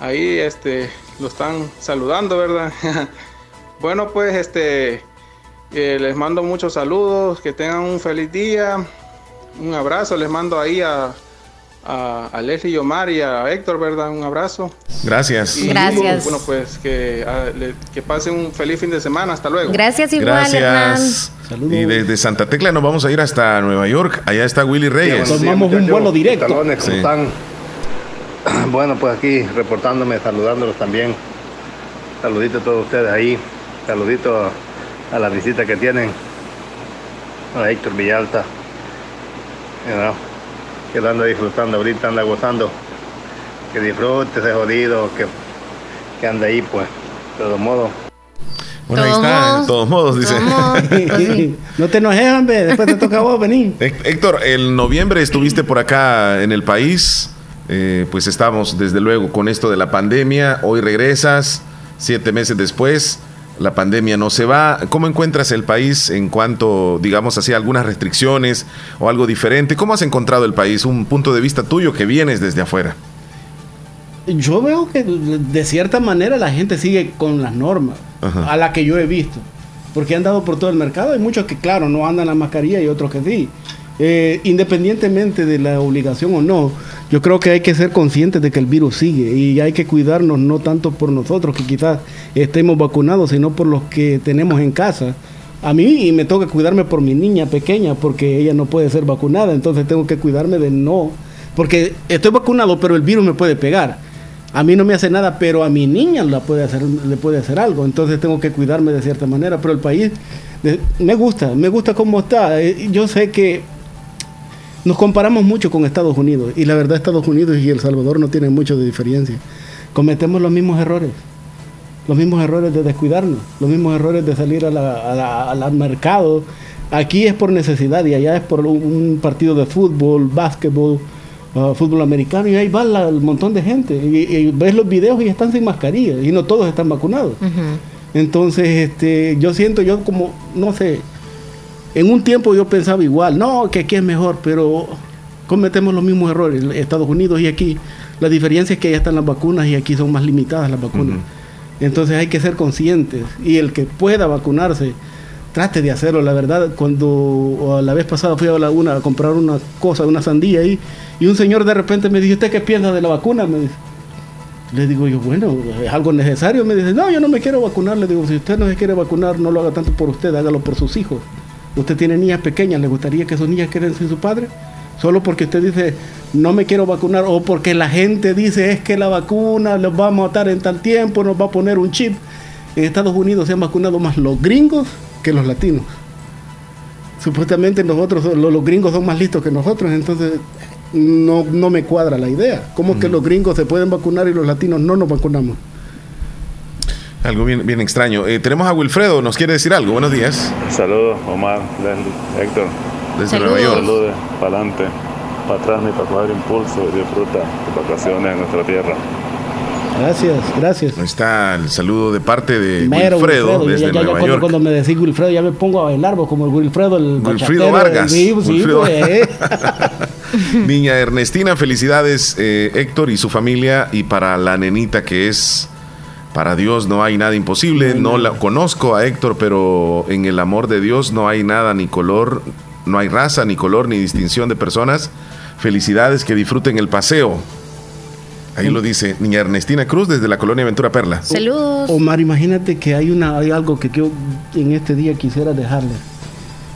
ahí este, lo están saludando, ¿verdad? bueno, pues este, eh, les mando muchos saludos, que tengan un feliz día, un abrazo, les mando ahí a, a, a Leslie y Omar y a Héctor, ¿verdad? Un abrazo. Gracias. Y, Gracias. Bueno, pues que, ah, le- que pasen un feliz fin de semana, hasta luego. Gracias igual, Hernán. Gracias. Y desde Santa Tecla nos vamos a ir hasta Nueva York. Allá está Willy Reyes. Tomamos un vuelo directo. Talones, ¿cómo Sí. están? Bueno, pues aquí reportándome, saludándolos también. Saludito a todos ustedes ahí. Saludito a la visita que tienen. A Héctor Villalta. You know, que lo anda disfrutando ahorita, anda gozando. Que disfrute ese jodido, que, que anda ahí, pues. De todos modos. Bueno, ahí Todos está, modos. de todos modos, dice. no te enojes, hombre. Después te toca a vos venir. Hé- Héctor, en noviembre estuviste por acá en el país. Eh, pues estamos desde luego con esto de la pandemia. Hoy regresas, siete meses después. La pandemia no se va. ¿Cómo encuentras el país en cuanto, digamos así, algunas restricciones o algo diferente? ¿Cómo has encontrado el país? Un punto de vista tuyo que vienes desde afuera. Yo veo que de cierta manera la gente sigue con las normas, Ajá. a la que yo he visto. porque han dado por todo el mercado. Hay muchos que, claro, no andan la mascarilla y otros que sí. Eh, independientemente de la obligación o no, yo creo que hay que ser conscientes de que el virus sigue y hay que cuidarnos no tanto por nosotros que quizás estemos vacunados, sino por los que tenemos en casa. A mí me toca cuidarme por mi niña pequeña porque ella no puede ser vacunada, entonces tengo que cuidarme de no, porque estoy vacunado, pero el virus me puede pegar. A mí no me hace nada, pero a mi niña la puede hacer, le puede hacer algo, entonces tengo que cuidarme de cierta manera, pero el país me gusta, me gusta cómo está. Eh, yo sé que nos comparamos mucho con Estados Unidos y la verdad Estados Unidos y El Salvador no tienen mucho de diferencia. Cometemos los mismos errores, los mismos errores de descuidarnos, los mismos errores de salir al mercado. Aquí es por necesidad y allá es por un, partido de fútbol, básquetbol, uh, fútbol americano y ahí va el montón de gente y, ves los videos y están sin mascarilla y no todos están vacunados. Entonces, este, yo siento yo como, no sé, en un tiempo yo pensaba igual, no, que aquí es mejor, pero cometemos los mismos errores, Estados Unidos y aquí. La diferencia es que allá están las vacunas y aquí son más limitadas las vacunas. Entonces hay que ser conscientes y el que pueda vacunarse, trate de hacerlo. La verdad, cuando la vez pasada fui a la una a comprar una cosa, una sandía ahí, y un señor de repente me dijo, ¿usted qué piensa de la vacuna? Me dice. Le digo yo, bueno, es algo necesario. Me dice, no, yo no me quiero vacunar. Le digo, si usted no se quiere vacunar, no lo haga tanto por usted, hágalo por sus hijos. Usted tiene niñas pequeñas, ¿le gustaría que esos niñas queden sin su padre? Solo porque usted dice, no me quiero vacunar, o porque la gente dice, es que la vacuna los va a matar en tal tiempo, nos va a poner un chip. En Estados Unidos se han vacunado más los gringos que los latinos. Supuestamente nosotros, los, gringos son más listos que nosotros, entonces no, no me cuadra la idea. ¿Cómo que los gringos se pueden vacunar y los latinos no nos vacunamos? Algo bien, bien extraño. Eh, tenemos a Wilfredo, ¿nos quiere decir algo? Buenos días. Saludos, Omar, Leslie, Héctor. Desde Nueva York. Saludos, para adelante, para atrás, ni para coger impulso y disfruta de vacaciones en nuestra tierra. Gracias, gracias. Ahí está el saludo de parte de Wilfredo, desde Nueva cuando, York. Cuando me decís Wilfredo ya me pongo a bailar, pues, como el Wilfredo, el Wilfredo Vargas. Sí, sí, Pues. Niña Ernestina, felicidades eh, Héctor y su familia y para la nenita que es para Dios no hay nada imposible. No, la conozco a Héctor, pero en el amor de Dios no hay nada, ni color, no hay raza, ni color, ni distinción de personas. Felicidades, que disfruten el paseo. Ahí lo dice niña Ernestina Cruz desde la colonia Ventura Perla. Saludos. Omar, imagínate que hay una hay algo que yo en este día quisiera dejarle.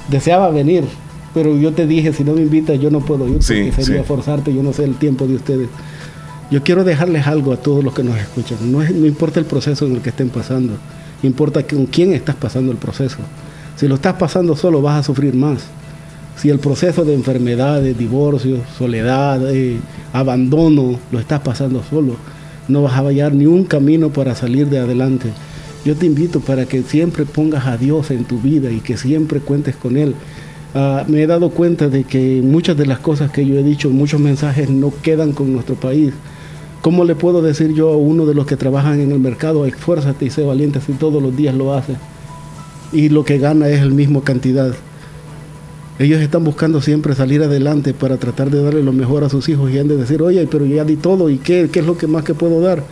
Deseaba venir, pero yo te dije, si no me invitas, yo no puedo ir porque sería forzarte, yo no sé el tiempo de ustedes. Yo quiero dejarles algo a todos los que nos escuchan. No, importa el proceso en el que estén pasando, importa con quién estás pasando el proceso. Si lo estás pasando solo vas a sufrir más. Si el proceso de enfermedades, divorcio, soledad, eh, abandono lo estás pasando solo, no vas a hallar ni un camino para salir de adelante. Yo te invito para que siempre pongas a Dios en tu vida y que siempre cuentes con Él. Ah, me he dado cuenta de que muchas de las cosas que yo he dicho, muchos mensajes no quedan con nuestro país ¿Cómo le puedo decir yo a uno de los que trabajan en el mercado, esfuérzate y sé valiente si todos los días lo hace? Y lo que gana es la misma cantidad. Ellos están buscando siempre salir adelante para tratar de darle lo mejor a sus hijos y han de decir, oye, pero ya di todo y qué, qué es lo que más que puedo dar.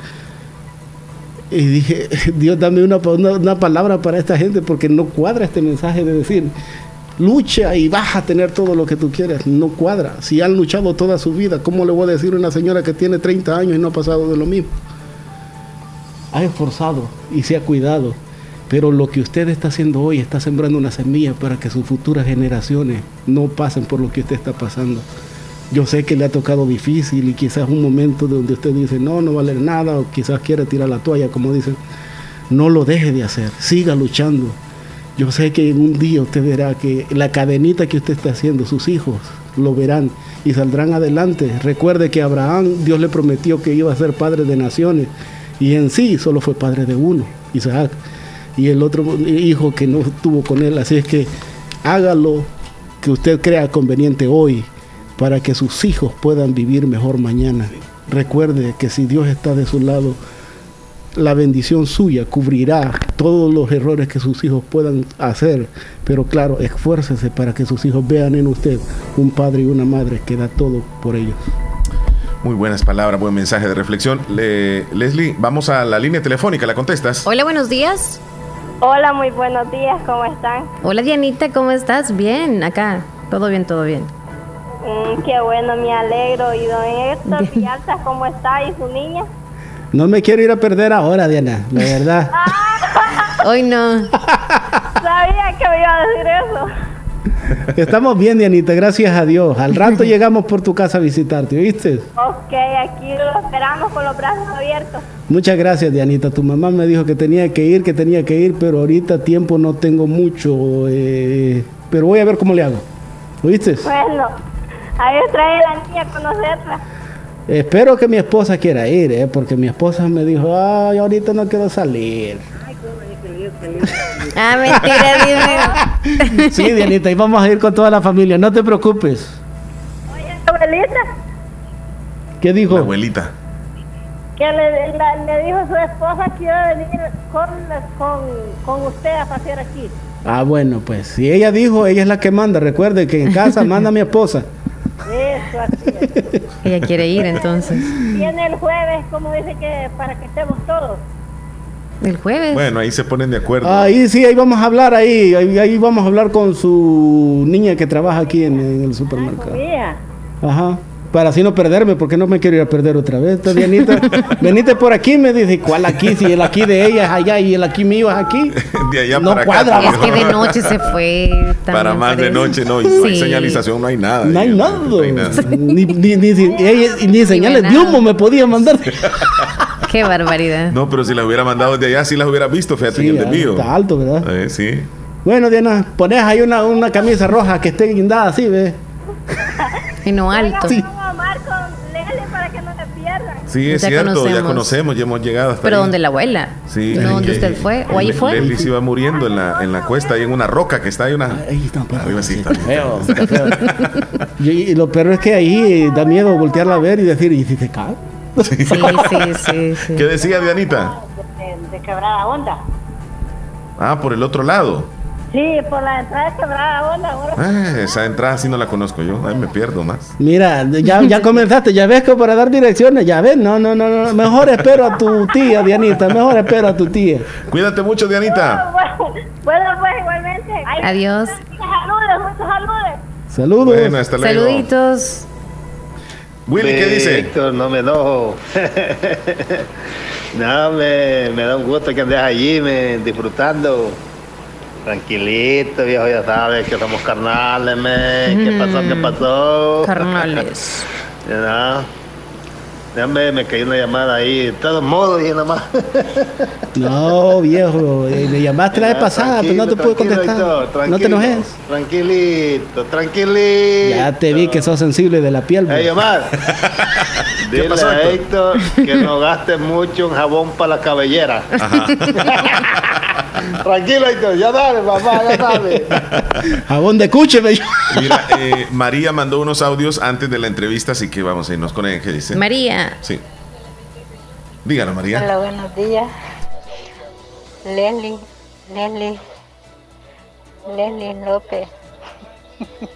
Y dije, Dios, dame una, una palabra para esta gente porque no cuadra este mensaje de decir, lucha y vas a tener todo lo que tú quieres. No cuadra. Si han luchado toda su vida, ¿cómo le voy a decir a una señora que tiene 30 años y no ha pasado de lo mismo? Ha esforzado y se ha cuidado. Pero lo que usted está haciendo hoy está sembrando una semilla para que sus futuras generaciones no pasen por lo que usted está pasando. Yo sé que le ha tocado difícil y quizás un momento donde usted dice, no, no vale nada, o quizás quiere tirar la toalla, como dicen. No lo deje de hacer, siga luchando yo sé que en un día usted verá que la cadenita que usted está haciendo, sus hijos lo verán y saldrán adelante. Recuerde que Abraham, Dios le prometió que iba a ser padre de naciones y en sí solo fue padre de uno, Isaac, y el otro hijo que no tuvo con él. Así es que hágalo que usted crea conveniente hoy para que sus hijos puedan vivir mejor mañana. Recuerde que si Dios está de su lado, la bendición suya cubrirá todos los errores que sus hijos puedan hacer, pero claro, esfuércese para que sus hijos vean en usted un padre y una madre que da todo por ellos. Muy buenas palabras, buen mensaje de reflexión. Leslie, vamos a la línea telefónica, ¿la contestas? Hola, buenos días. Hola, muy buenos días, ¿cómo están? Hola Dianita, ¿cómo estás? Bien, acá. Todo bien, todo bien. Mm, qué bueno, me alegro. ¿Y don Héctor Villalta, cómo está? ¿Y su niña? No me quiero ir a perder ahora, Diana, la verdad. Hoy no. Sabía que me iba a decir eso. Estamos bien, Dianita, gracias a Dios. Al rato llegamos por tu casa a visitarte, ¿oíste? Ok, aquí lo esperamos con los brazos abiertos. Muchas gracias, Dianita. Tu mamá me dijo que tenía que ir, que tenía que ir, pero ahorita tiempo no tengo mucho. eh, pero voy a ver cómo le hago. ¿Oíste? Bueno, ahí trae la niña a conocerla. Espero que mi esposa quiera ir, ¿eh? porque mi esposa me dijo, ay, ahorita no quiero salir. Ah, mentira, dime. Sí, Dianita, y vamos a ir con toda la familia, no te preocupes. Abuelita, ¿Qué dijo? La abuelita. que le, la- le dijo su esposa que iba a venir con, con, con usted a pasear aquí. Ah, bueno, pues si ella dijo, ella es la que manda. Recuerde que en casa manda mi esposa. Eso, así es. Ella quiere ir entonces. Viene el jueves, como dice que para que estemos todos. El jueves. Bueno, ahí se ponen de acuerdo. Ahí sí, ahí vamos a hablar, ahí, ahí, ahí vamos a hablar con su niña que trabaja aquí en, en el supermercado. Mía. Ajá. Para así no perderme, porque no me quiero ir a perder otra vez. Entonces, Dianita, venite por aquí, me dice, ¿cuál aquí? Si el aquí de ella es allá y el aquí mío es aquí. De allá No para cuadra, acá. Es que de noche se fue. Para más de noche, no. Y no hay Sí. señalización, no hay nada. No hay nada. no hay nada. Ni, ni, ni, ni- ella- ni señales de humo me podía mandar. Qué barbaridad. No, pero si las hubiera mandado desde allá, sí las hubiera visto, fíjate, Sí, en el desvío. está alto, ¿verdad? Eh, sí. Bueno, Diana, pones ahí una, una camisa roja que esté guindada así, ¿ves? Y no alto. Sí. Sí, es Ya cierto, ya conocemos. conocemos, ya hemos llegado hasta Pero ahí. donde la abuela. Sí. No donde usted fue. ¿O ahí fue? Leslie se iba muriendo en la, en la cuesta, ahí en una roca que está ahí una... Ahí está, pues. Arriba sí está. Feo, está feo. Y, y lo peor es que ahí da miedo voltearla a ver y decir, ¿y si se cae? Sí, sí, sí, sí. ¿Qué decía Dianita? De, de quebrada onda. Ah, por el otro lado. Sí, por la entrada quebrada onda. Ahora. Ah, esa entrada sí no la conozco yo, ahí me pierdo más. Mira, ya, ya comenzaste, ya ves que para dar direcciones, ya ves, no, no, no, no, mejor espero a tu tía, Dianita, mejor espero a tu tía. Cuídate mucho, Dianita. Bueno, bueno, pues igualmente. Ay, Adiós. Saludos, muchos saludos. Saludos. Bueno, hasta luego. Saluditos. Willy, ¿qué dice? Héctor, no me enojo. no, me, me da un gusto que andes allí, me, disfrutando. Tranquilito, viejo, ya sabes que somos carnales, me. ¿Qué pasó? ¿Qué pasó? Carnales. Ya, ya me, me cayó una llamada ahí, de todos modos, y nada más. No, viejo, eh, me llamaste la vez pasada, pero no te pude contestar. No te enojes. Tranquilito, tranquilito. Ya te vi que sos sensible de la piel. Ey. Omar, dile pasó, a Héctor? Que no gaste mucho en jabón para la cabellera. Tranquilo, Héctor, ya dale, papá, ya dale. Jabón de cuche, me Mira, eh, María mandó unos audios antes de la entrevista, así que vamos a irnos con ella. ¿Qué dice? María. Sí. Dígalo, María. Hola, buenos días. Leslie, Leslie, Leslie López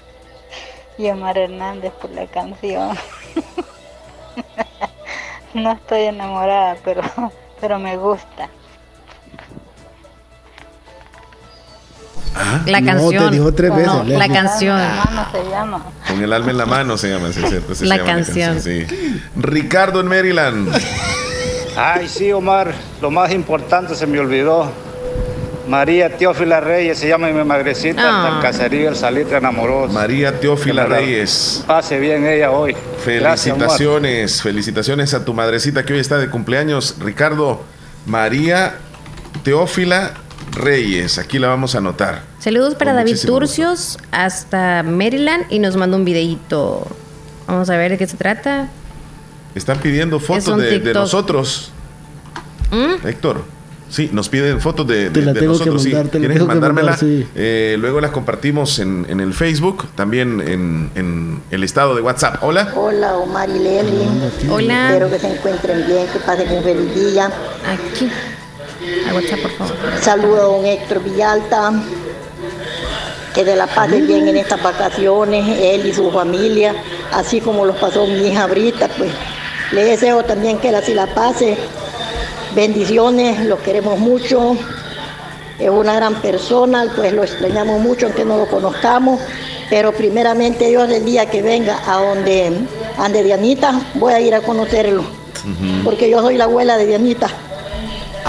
y Omar Hernández por la canción. No estoy enamorada, pero, pero me gusta. La No, canción. te dijo tres No, veces, la canción. ¿Cómo se llama? Con el alma en la mano se llama. sí, sí, sí, La se llama canción. sí. Ricardo en Maryland. Ay, sí, Omar, lo más importante se me olvidó. María Teófila Reyes se llama mi madrecita, Ah. del caserío El Salitre enamoroso. María Teófila la Reyes. Pase bien ella hoy. Gracias. Felicitaciones, felicitaciones a tu madrecita que hoy está de cumpleaños, Ricardo. María Teófila Reyes, aquí la vamos a anotar. Saludos para Con David Turcios hasta Maryland y nos mandó un videíto. Vamos a ver de qué se trata. Están pidiendo fotos de, nosotros. ¿Mm? Héctor. Sí, nos piden fotos de, Te de- la de tengo que nosotros. sí. mandar, te la ¿Quieres tengo que mandármela? mandar, sí. Eh, luego las compartimos en, en el Facebook, también en, en el estado de WhatsApp. Hola. Hola, Omar y Leslie. Hola. Espero que se encuentren bien, que pasen un feliz día. Aquí. A WhatsApp, por favor. Saludo a don Héctor Villalta. Que de la pase bien en estas vacaciones, él y su familia, así como los pasó mi hija Brita, pues le deseo también que él así la pase. Bendiciones, los queremos mucho. es una gran persona, pues lo extrañamos mucho aunque no lo conozcamos, pero primeramente Dios el día que venga a donde ande Dianita, voy a ir a conocerlo, porque yo soy la abuela de Dianita.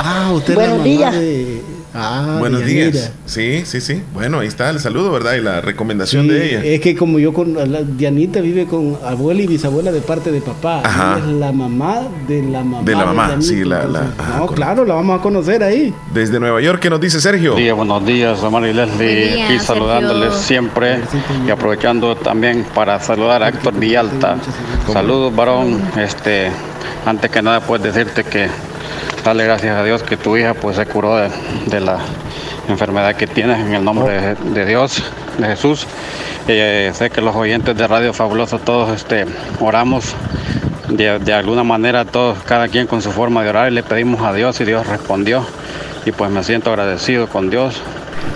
Ah, usted Buenos la días. de- Ah, Buenos Dianira. días. Sí, sí, sí. Bueno, ahí está el saludo, ¿verdad? Y la recomendación Sí, de ella. Es que como yo con la, Dianita vive con abuela y bisabuela de parte de papá. Ajá. Ella Es la mamá de la mamá. De la mamá, Dianita, sí, la- la- ajá, no, claro, la vamos a conocer ahí. Desde Nueva York, ¿qué nos dice Sergio? Buenos días, buenos días, Omar y Leslie, Buen día, aquí saludándoles Sergio. siempre y aprovechando también para saludar a Héctor Villalta. Saludos, varón. Este, antes que nada, pues decirte que dale gracias a Dios que tu hija pues se curó de, de la enfermedad que tienes en el nombre de, de Dios, de Jesús. Eh, sé que los oyentes de Radio Fabuloso todos este, oramos de, de alguna manera todos, cada quien con su forma de orar y le pedimos a Dios y Dios respondió y pues me siento agradecido con Dios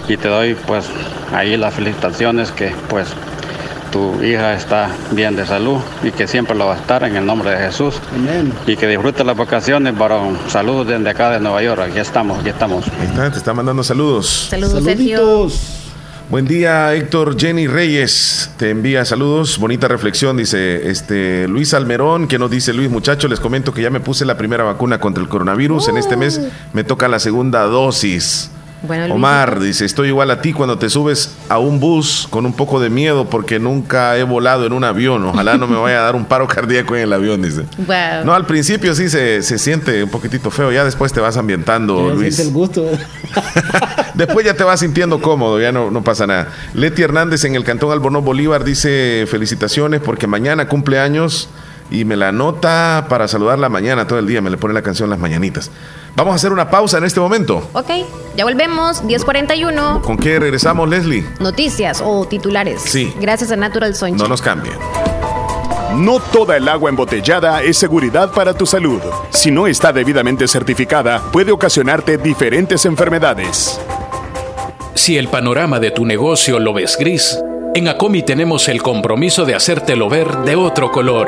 y te doy pues ahí las felicitaciones que pues tu hija está bien de salud y que siempre lo va a estar en el nombre de Jesús Amén. y que disfrute las vacaciones, varón. Saludos desde acá de Nueva York, aquí estamos, aquí estamos. Ahí está, te está mandando saludos. Saludos, Sergio. Saluditos. Buen día, Héctor Jenny Reyes. Te envía saludos. Bonita reflexión, dice este Luis Almerón. que nos dice Luis? Muchachos, les comento que ya me puse la primera vacuna contra el coronavirus. En este mes me toca la segunda dosis. Bueno, Luis, Omar dice, estoy igual a ti cuando te subes a un bus con un poco de miedo porque nunca he volado en un avión. Ojalá no me vaya a dar un paro cardíaco en el avión, dice. Wow. No, al principio sí se, se siente un poquitito feo, ya después te vas ambientando, Ya Luis. el gusto. Después ya te vas sintiendo cómodo, ya no, no pasa nada. Leti Hernández en el Cantón Albornoz Bolívar dice felicitaciones porque mañana cumple años y me la anota para saludarla mañana todo el día, me le pone la canción Las Mañanitas. Vamos a hacer una pausa en este momento. Ok, ya volvemos. 1041. ¿Con qué regresamos, Leslie? Noticias o titulares. Sí. Gracias a Natural Sunshine. No nos cambien. No toda el agua embotellada es seguridad para tu salud. Si no está debidamente certificada, puede ocasionarte diferentes enfermedades. Si el panorama de tu negocio lo ves gris, en Acomi tenemos el compromiso de hacértelo ver de otro color.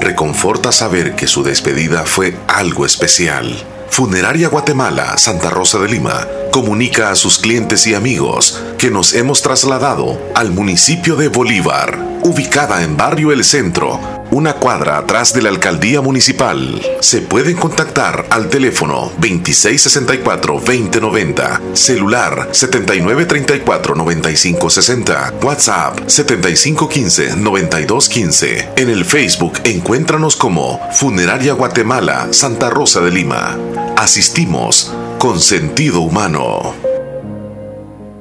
Reconforta saber que su despedida fue algo especial. Funeraria Guatemala, Santa Rosa de Lima, comunica a sus clientes y amigos que nos hemos trasladado al municipio de Bolívar, ubicada en Barrio El Centro, una cuadra atrás de la alcaldía municipal. Se pueden contactar al teléfono 2664-2090, celular 7934-9560, WhatsApp 7515-9215. En el Facebook encuéntranos como Funeraria Guatemala, Santa Rosa de Lima. Asistimos con sentido humano.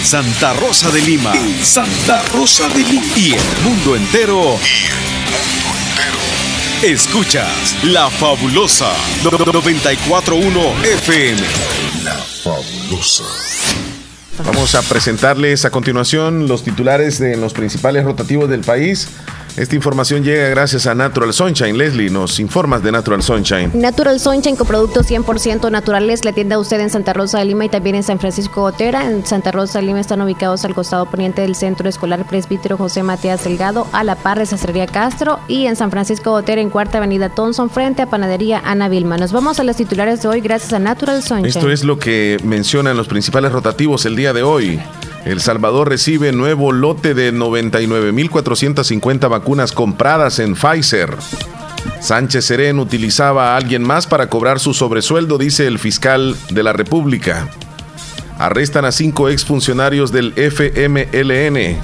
En Santa Rosa de Lima. En Santa Rosa de Lima. Y el mundo entero. Escuchas La Fabulosa 941 FM. La Fabulosa. Vamos a presentarles a continuación los titulares de los principales rotativos del país. Esta información llega gracias a Natural Sunshine. Leslie, nos informas de Natural Sunshine. Natural Sunshine con productos 100% naturales. La tienda usted en Santa Rosa de Lima y también en San Francisco Gotera. En Santa Rosa de Lima están ubicados al costado poniente del Centro Escolar Presbítero José Matías Delgado, a la par de Sastrería Castro. Y en San Francisco Gotera, en Cuarta Avenida Thompson, frente a Panadería Ana Vilma. Nos vamos a los titulares de hoy gracias a Natural Sunshine. Esto es lo que mencionan los principales rotativos el día de hoy. El Salvador recibe nuevo lote de 99.450 vacunas compradas en Pfizer. Sánchez Serén utilizaba a alguien más para cobrar su sobresueldo, dice el fiscal de la República. Arrestan a cinco exfuncionarios del FMLN.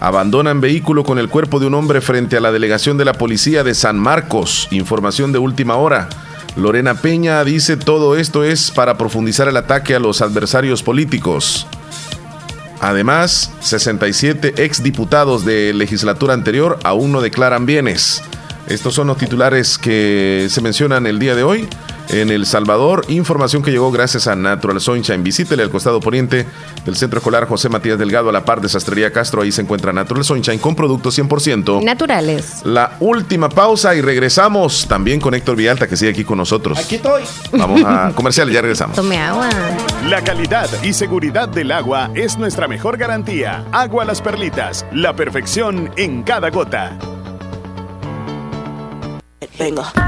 Abandonan vehículo con el cuerpo de un hombre frente a la delegación de la policía de San Marcos. Información de última hora. Lorena Peña dice todo esto es para profundizar el ataque a los adversarios políticos. Además, 67 exdiputados de legislatura anterior aún no declaran bienes. Estos son los titulares que se mencionan el día de hoy en El Salvador. Información que llegó gracias a Natural Sunshine. Visítele al costado poniente del Centro Escolar José Matías Delgado a la par de Sastrería Castro. Ahí se encuentra Natural Sunshine con productos 100% naturales. La última pausa y regresamos también con Héctor Villalta que sigue aquí con nosotros. Aquí estoy. Vamos a comercial ya regresamos. Tome agua. La calidad y seguridad del agua es nuestra mejor garantía. Agua Las Perlitas, la perfección en cada gota. Venga.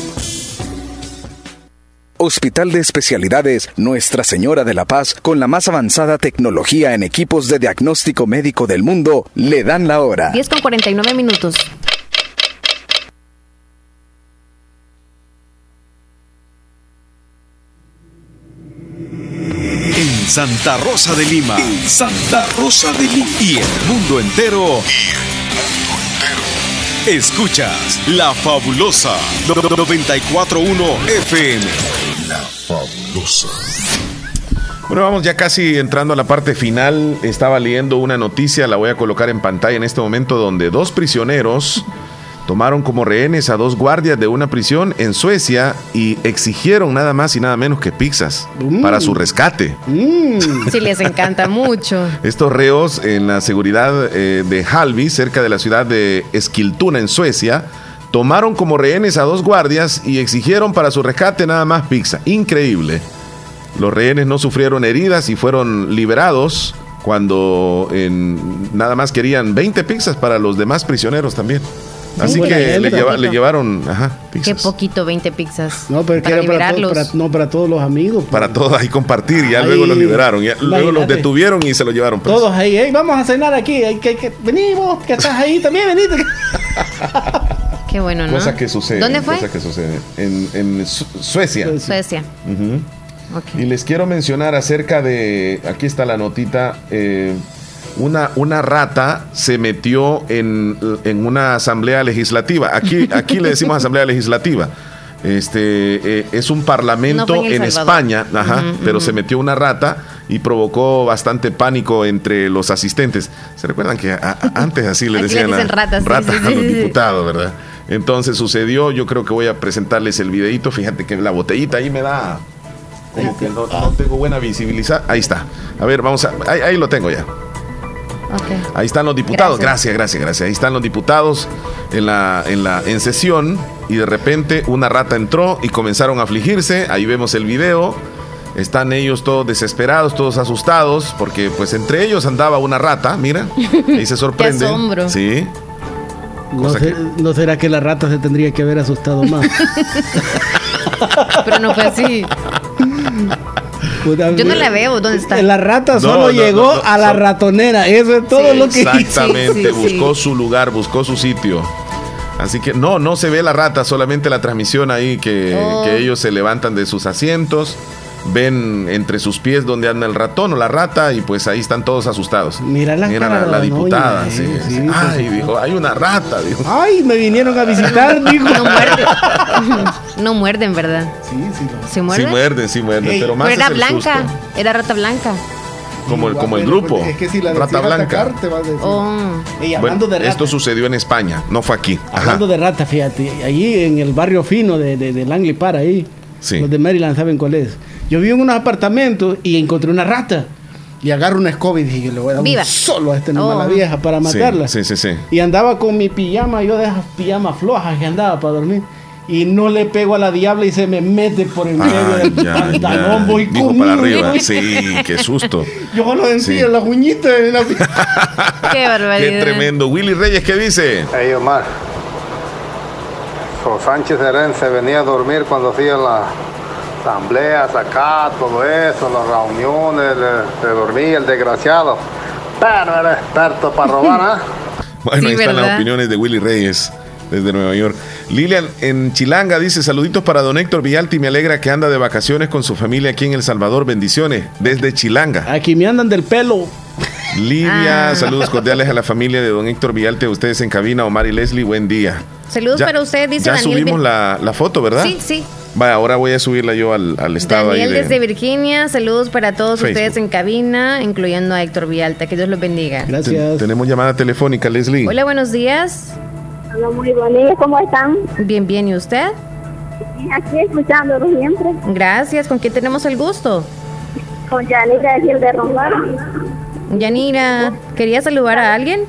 Hospital de Especialidades Nuestra Señora de la Paz, con la más avanzada tecnología en equipos de diagnóstico médico del mundo, le dan la hora. 10 con 49 minutos. En Santa Rosa de Lima. En Santa Rosa de Lima. Y el mundo entero. Escuchas La Fabulosa 941 FM. La Fabulosa. Bueno, vamos ya casi entrando a la parte final. Estaba leyendo una noticia, la voy a colocar en pantalla en este momento, donde dos prisioneros tomaron como rehenes a dos guardias de una prisión en Suecia y exigieron nada más y nada menos que pizzas para su rescate. Sí, les encanta mucho. Estos reos en la seguridad eh, de Halby, cerca de la ciudad de Esquiltuna, en Suecia, tomaron como rehenes a dos guardias y exigieron para su rescate nada más pizza. Increíble. Los rehenes no sufrieron heridas y fueron liberados cuando en, nada más querían 20 pizzas para los demás prisioneros también. Así que le, gente. lleva- le llevaron ajá, Qué poquito, 20 pizzas. No, pero que para era para, para- no para todos los amigos. para todos ahí compartir. Ya Ahí, luego los liberaron. Ya, luego los detuvieron y se los llevaron. presos. Todos ahí, "Ey, vamos a cenar aquí. Hay que, hay que, vení vos, que estás ahí también, venite. Qué bueno, ¿no? Cosa que sucede. ¿Dónde fue? Cosa que sucede. En, en Su- Suecia. Suecia. Y les quiero mencionar acerca de, aquí está la notita, eh, una, una rata se metió en, en una asamblea legislativa. Aquí, aquí le decimos asamblea legislativa. Este eh, es un parlamento en. España, ajá, pero se metió una rata y provocó bastante pánico entre los asistentes. ¿Se recuerdan que a- a- antes así le decían a- ratas, sí, ratas sí, a los sí. diputados, ¿verdad? Entonces sucedió, yo creo que voy a presentarles el videito. Fíjate que la botellita ahí me da como que no, no tengo buena visibilidad. Ahí está. A ver, vamos a. Ahí, ahí lo tengo ya. Ahí están los diputados. Gracias. Gracias, gracias, gracias. Ahí están los diputados en la, en la en sesión y de repente una rata entró y comenzaron a afligirse. Ahí vemos el video. Están ellos todos desesperados, todos asustados, porque pues entre ellos andaba una rata, mira, ahí se sorprende. asombro. Sí. No, Cosa sé- ¿No será que la rata se tendría que haber asustado más? Pero no fue así. Yo no la veo. ¿Dónde está? La rata solo no, llegó no, no, a la so- ratonera. Eso es todo Sí. lo que hizo. Exactamente, Sí, sí, sí. buscó su lugar, buscó su sitio. Así que no, no se ve la rata, solamente la transmisión ahí que, Oh. que ellos se levantan de sus asientos, ven entre sus pies donde anda el ratón o la rata y pues ahí están todos asustados. Mira la cara la, diputada, doña, sí, eh, sí. sí, Ay, dijo, hay una rata, dijo. Ay, me vinieron a visitar, dijo. No muerde. No muerden, ¿verdad? Sí, sí. ¿Se muerde? Sí muerden, sí muerden, Ey, pero más era blanca. susto, Era rata blanca. como el, como el grupo, Es que si la Rata Blanca. atacar, te va a decir. Oh. Ey, Bueno, hablando de rata. esto sucedió en España, no fue aquí. Ajá. Hablando de rata, fíjate, allí en el barrio fino de, de, de Langley Park, ahí, Sí. los de Maryland saben cuál es. Yo vi en unos apartamentos y encontré una rata. Y agarro una escoba y dije, yo le voy a dar Viva. un solo a esta animal, Oh. la vieja para matarla. Sí, sí, sí. Y andaba con mi pijama, yo de esas pijamas flojas que andaba para dormir. Y no le pego a la diabla y se me mete por el medio del ya, pantalón. ya. Voy Dijo conmigo, para arriba. Sí, qué susto. Yo lo sentí Sí. en las uñitas. en la- Qué barbaridad. Qué tremendo. Willy Reyes, ¿qué dice? Hey Omar, So Sánchez Herén se venía a dormir cuando hacían las asambleas acá, todo eso, las reuniones, se dormía el desgraciado. Pero era experto para robar, ¿ah? Bueno, Sí, ahí están ¿verdad? las opiniones de Willy Reyes desde Nueva York. Lilian en Chilanga dice saluditos para don Héctor Villalti, me alegra que anda de vacaciones con su familia aquí en El Salvador. Bendiciones desde Chilanga. Aquí me andan del pelo. Livia, Ah. saludos cordiales a la familia de don Héctor Villalti, a ustedes en cabina, Omar y Leslie, buen día. Saludos Ya- para usted, dice Ya Daniel. subimos la, la foto, ¿verdad? Sí, sí. Vaya, ahora voy a subirla yo al, al estado Daniel ahí de... desde Virginia, saludos para todos Facebook. ustedes en cabina, incluyendo a Héctor Villalta. Que Dios los bendiga. Gracias. tenemos llamada telefónica, Leslie. Hola, buenos días. Hola, muy bonito, ¿cómo están? Bien, bien. ¿Y usted? Aquí escuchándolo siempre, Gracias. ¿Con quién tenemos el gusto? con Yanira de Gil de Rombar. Yanira, ¿quería saludar a alguien?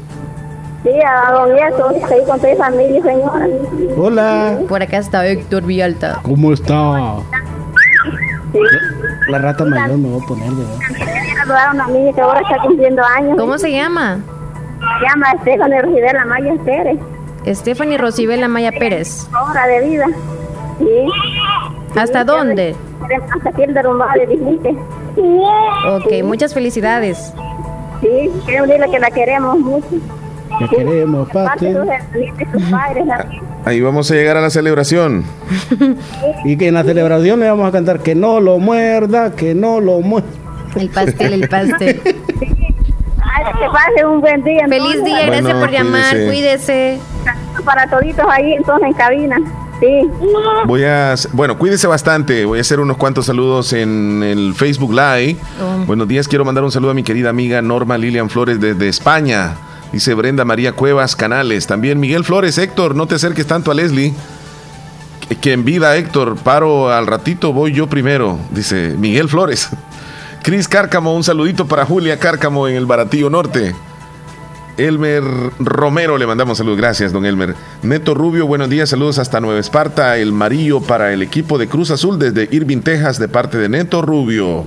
Sí, a don estoy con toda mi familia, señora. Hola. Por acá está Héctor Villalta. ¿Cómo está? Sí. La rata mayor me voy a poner, ¿verdad? Quería saludar a una niña que ahora está cumpliendo años. ¿Cómo se llama? Se llama Estefany Rosibela Maya Pérez. Stephanie Rosibela Maya Pérez. Hora de vida. Sí. ¿Hasta Sí, dónde? Hasta aquí el derrumbado de dijiste. Ok, muchas felicidades. Sí, quiero decirle que la queremos mucho. Queremos, pate. Ahí vamos a llegar a la celebración. Y que en la celebración le vamos a cantar que no lo muerda, que no lo muerda. El pastel, el pastel. Ay, que pase un buen día. Feliz día, gracias Bueno, por llamar, cuídese. cuídese. para toditos ahí entonces en cabina. Sí. Voy a, bueno, cuídese bastante. Voy a hacer unos cuantos saludos en el Facebook Live. Oh. Buenos días, quiero mandar un saludo a mi querida amiga Norma Lilian Flores desde España. Dice Brenda María Cuevas Canales. También Miguel Flores, Héctor, no te acerques tanto a Leslie. Que- en vida, Héctor, paro al ratito, voy yo primero. Dice Miguel Flores. Cris Cárcamo, un saludito para Julia Cárcamo en el Baratillo Norte. Elmer Romero, le mandamos saludos. Gracias, don Elmer. Neto Rubio, buenos días. Saludos hasta Nueva Esparta. El Marillo para el equipo de Cruz Azul desde Irving, Texas, de parte de Neto Rubio.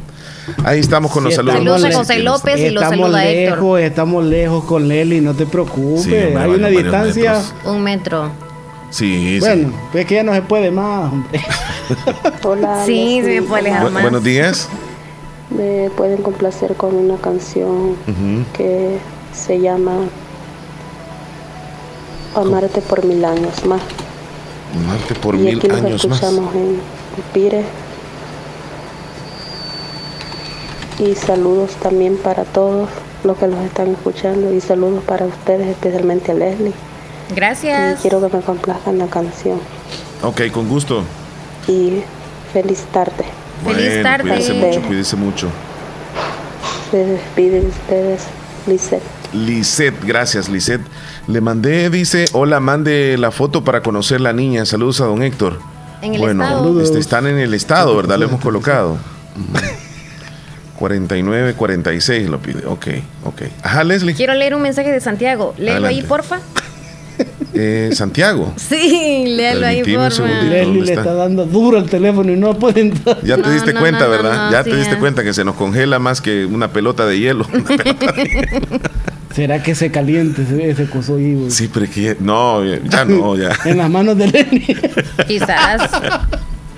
Ahí estamos con los Sí, saludos. Saludos a José López y lo estamos saluda Héctor. lejos, estamos lejos con Leli, no te preocupes. Sí, hombre, Hay una distancia. metros. Un metro. Sí, sí. Bueno, es que ya no se puede más, hombre. Hola. Sí, se me puede alejar más. buenos días. Me pueden complacer con una canción Ujú. que se llama Amarte por mil años más. Marte por y mil aquí nos años más. escuchamos en Pire. Y saludos también para todos los que los están escuchando y saludos para ustedes, especialmente a Leslie. Gracias. Y quiero que me complazcan la canción. Ok, con gusto. Y feliz tarde. Feliz Bueno, tarde. Cuídese mucho, cuídese mucho. Se despide de ustedes, Lisette. Lisette, gracias, Lisette. Le mandé, dice, hola, mande la foto para conocer la niña. Saludos a don Héctor. En el bueno, estado. este, están en el estado, ¿verdad? Le hemos colocado. Ujú. 49, 46 lo pide. Ok, ok. Ajá, Leslie. Quiero leer un mensaje de Santiago. Léelo ahí, porfa. Eh, Santiago. Sí, léelo ahí, porfa. Leslie ¿dónde le está? dando duro el teléfono y no puede entrar. Ya te No, diste no, cuenta, no, ¿verdad? no, ya sí, te diste cuenta que se nos congela más que una pelota de hielo. Una pelota de hielo. ¿Será que se caliente ese, coso ahí, güey? sí, pero es que no, ya no, ya. En las manos de Leslie. Quizás.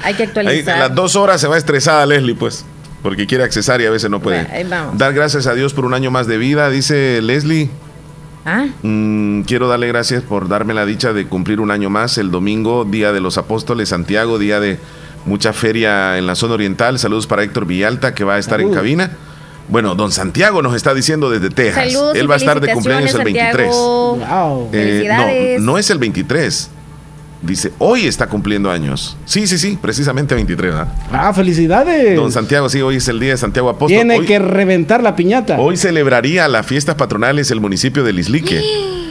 Hay que Ahí, actualizar. a las dos horas se va estresada Leslie, pues, porque quiere accesar y a veces no puede. Bueno, ahí vamos. Dar gracias a Dios por un año más de vida, dice Leslie. Ah, Mm, quiero darle gracias por darme la dicha de cumplir un año más el domingo, Día de los Apóstoles, Santiago, día de mucha feria en la zona oriental. Saludos para Héctor Villalta, que va a estar en cabina. Bueno, don Santiago nos está diciendo desde Texas. saludos Él va a estar de cumpleaños el felicitaciones, 23. Santiago. Wow. Eh, Felicidades. no, no es el 23. Dice, hoy está cumpliendo años. Sí, sí, sí, precisamente 23, ¿verdad? Ah, felicidades. Don Santiago, sí, hoy es el día de Santiago Apóstol. Tiene hoy, que reventar la piñata. hoy celebraría las fiestas patronales el municipio de Lislique.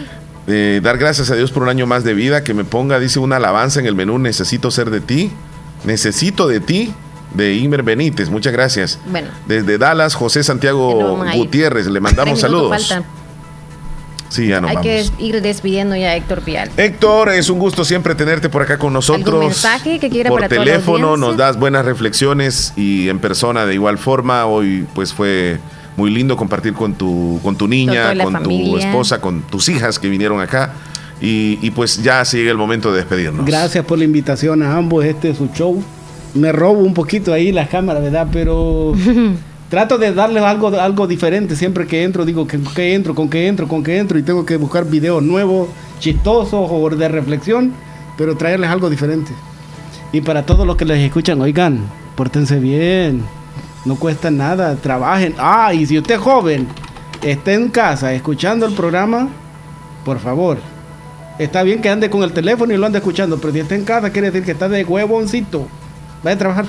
Eh, dar gracias a Dios por un año más de vida, que me ponga, dice, una alabanza en el menú, necesito ser de ti, necesito de ti, de Imer Benítez, muchas gracias. Bueno. Desde Dallas, José no Santiago. Gutiérrez, le mandamos saludos. faltan. Sí, ya nos Hay vamos. que ir despidiendo ya a Héctor Pial. Héctor, es un gusto siempre tenerte por acá con nosotros. ¿Algún mensaje que quiera por para teléfono nos das buenas reflexiones y en persona de igual forma. Hoy pues fue muy lindo compartir con tu con tu niña, con tu esposa, con tus hijas que vinieron acá y, y, pues ya se llega el momento de despedirnos. Gracias por la invitación a ambos. Este es su show. Me robo un poquito ahí las cámaras, ¿verdad? Pero trato de darles algo, algo diferente. Siempre que entro, digo, ¿con qué entro? ¿Con qué entro? ¿Con qué entro? Y tengo que buscar videos nuevos, chistosos o de reflexión, pero traerles algo diferente. Y para todos los que les escuchan, oigan, pórtense bien. No cuesta nada, trabajen. Ah, y si usted es joven, está en casa escuchando el programa, por favor, Está bien que ande con el teléfono y lo ande escuchando, pero si está en casa quiere decir que está de huevoncito. Vaya a trabajar.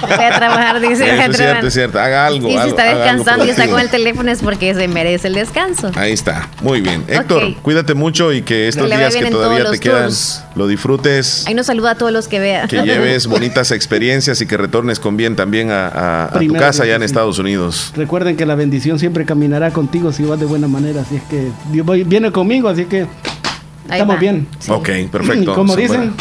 Voy a trabajar, dice. Eso es cierto, es cierto. Haga algo. Y si algo- está algo descansando y está con el teléfono es porque se merece el descanso. Ahí está, muy bien. Héctor, Ok. cuídate mucho y que estos Que días que todavía te quedan tours. lo disfrutes, Ahí nos saluda a todos los que vean. que lleves bonitas experiencias y que retornes con bien también a, a- a tu casa allá en. Estados Unidos. Recuerden que la bendición siempre caminará contigo si vas de buena manera. Así es que Dios viene conmigo, así que Ahí estamos va. bien. Ok, perfecto. Como dicen, buena-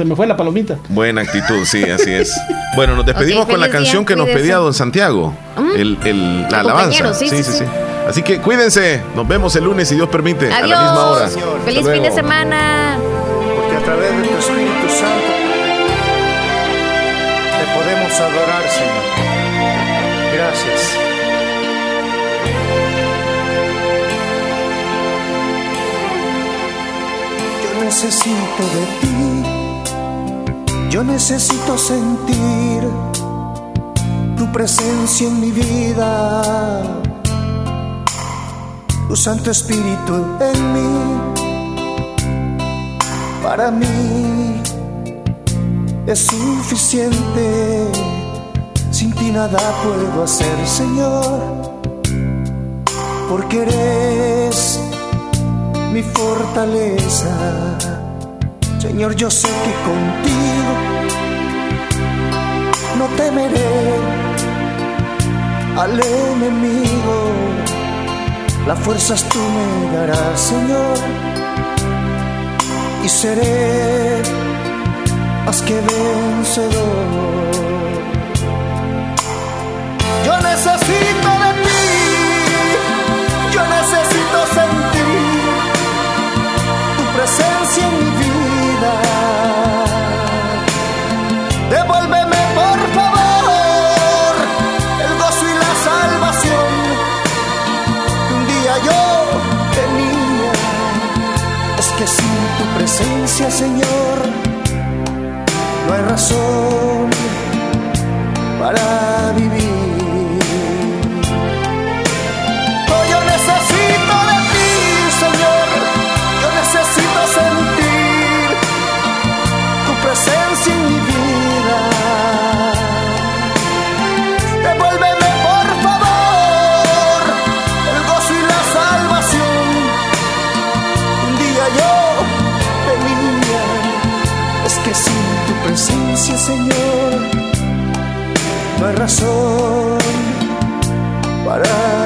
se me fue la palomita. Buena actitud, sí, así es. Bueno, nos despedimos con la canción día, que nos pedía don Santiago, el, el- la El alabanza. sí, sí, sí. Así que cuídense, nos vemos el lunes si Dios permite, a la misma hora. Adiós. Feliz fin de semana. Porque a través de tu Espíritu Santo te podemos adorar, Señor. Gracias. Yo necesito de ti, yo necesito sentir tu presencia en mi vida, tu Santo Espíritu en mí. para mí es suficiente. Sin ti nada puedo hacer, Señor, porque eres mi fortaleza. Señor, yo sé que contigo no temeré al enemigo. Las fuerzas tú me darás, Señor, y seré más que vencedor. Yo necesito tu presencia, Señor, no hay razón para razón para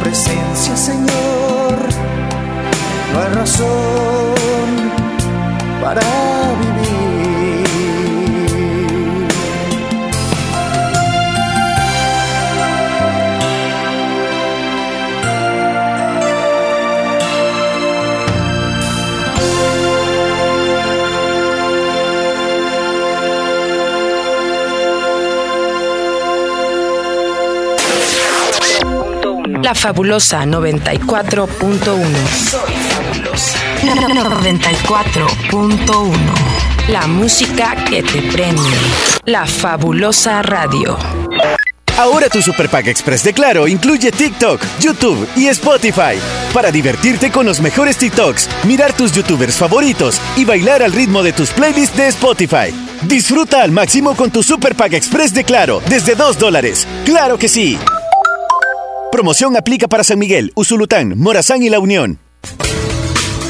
presencia, Señor, no hay razón para La fabulosa 94.1. Soy fabulosa. 94.1. La música que te prende. La fabulosa radio. Ahora tu Super Pack Express de Claro incluye TikTok, YouTube y Spotify para divertirte con los mejores TikToks, mirar tus YouTubers favoritos y bailar al ritmo de tus playlists de Spotify. Disfruta al máximo con tu Super Pack Express de Claro desde 2 dólares. ¡Claro que sí! Promoción aplica para San Miguel, Usulután, Morazán y La Unión.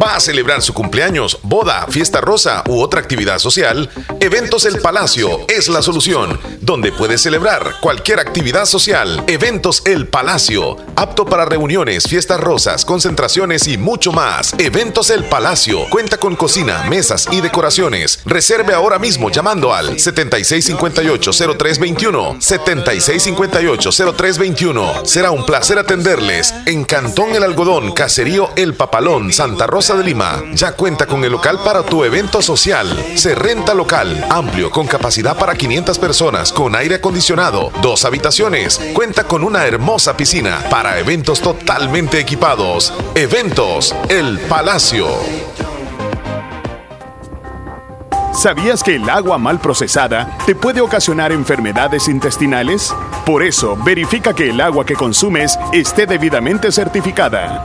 ¿Va a celebrar su cumpleaños, boda, fiesta rosa u otra actividad social? Eventos El Palacio es la solución, donde puede celebrar cualquier actividad social. Eventos El Palacio, apto para reuniones, fiestas rosas, concentraciones y mucho más. Eventos El Palacio cuenta con cocina, mesas y decoraciones. Reserve ahora mismo llamando al 7658-0321. 7658-0321. Será un placer atenderles en Cantón El Algodón, Caserío El Papalón, Santa Rosa de Lima. Ya cuenta con el local para tu evento social. Se renta local, amplio, con capacidad para 500 personas, con aire acondicionado, dos habitaciones. Cuenta con una hermosa piscina para eventos totalmente equipados. Eventos El Palacio. ¿Sabías que el agua mal procesada te puede ocasionar enfermedades intestinales? Por eso, verifica que el agua que consumes esté debidamente certificada.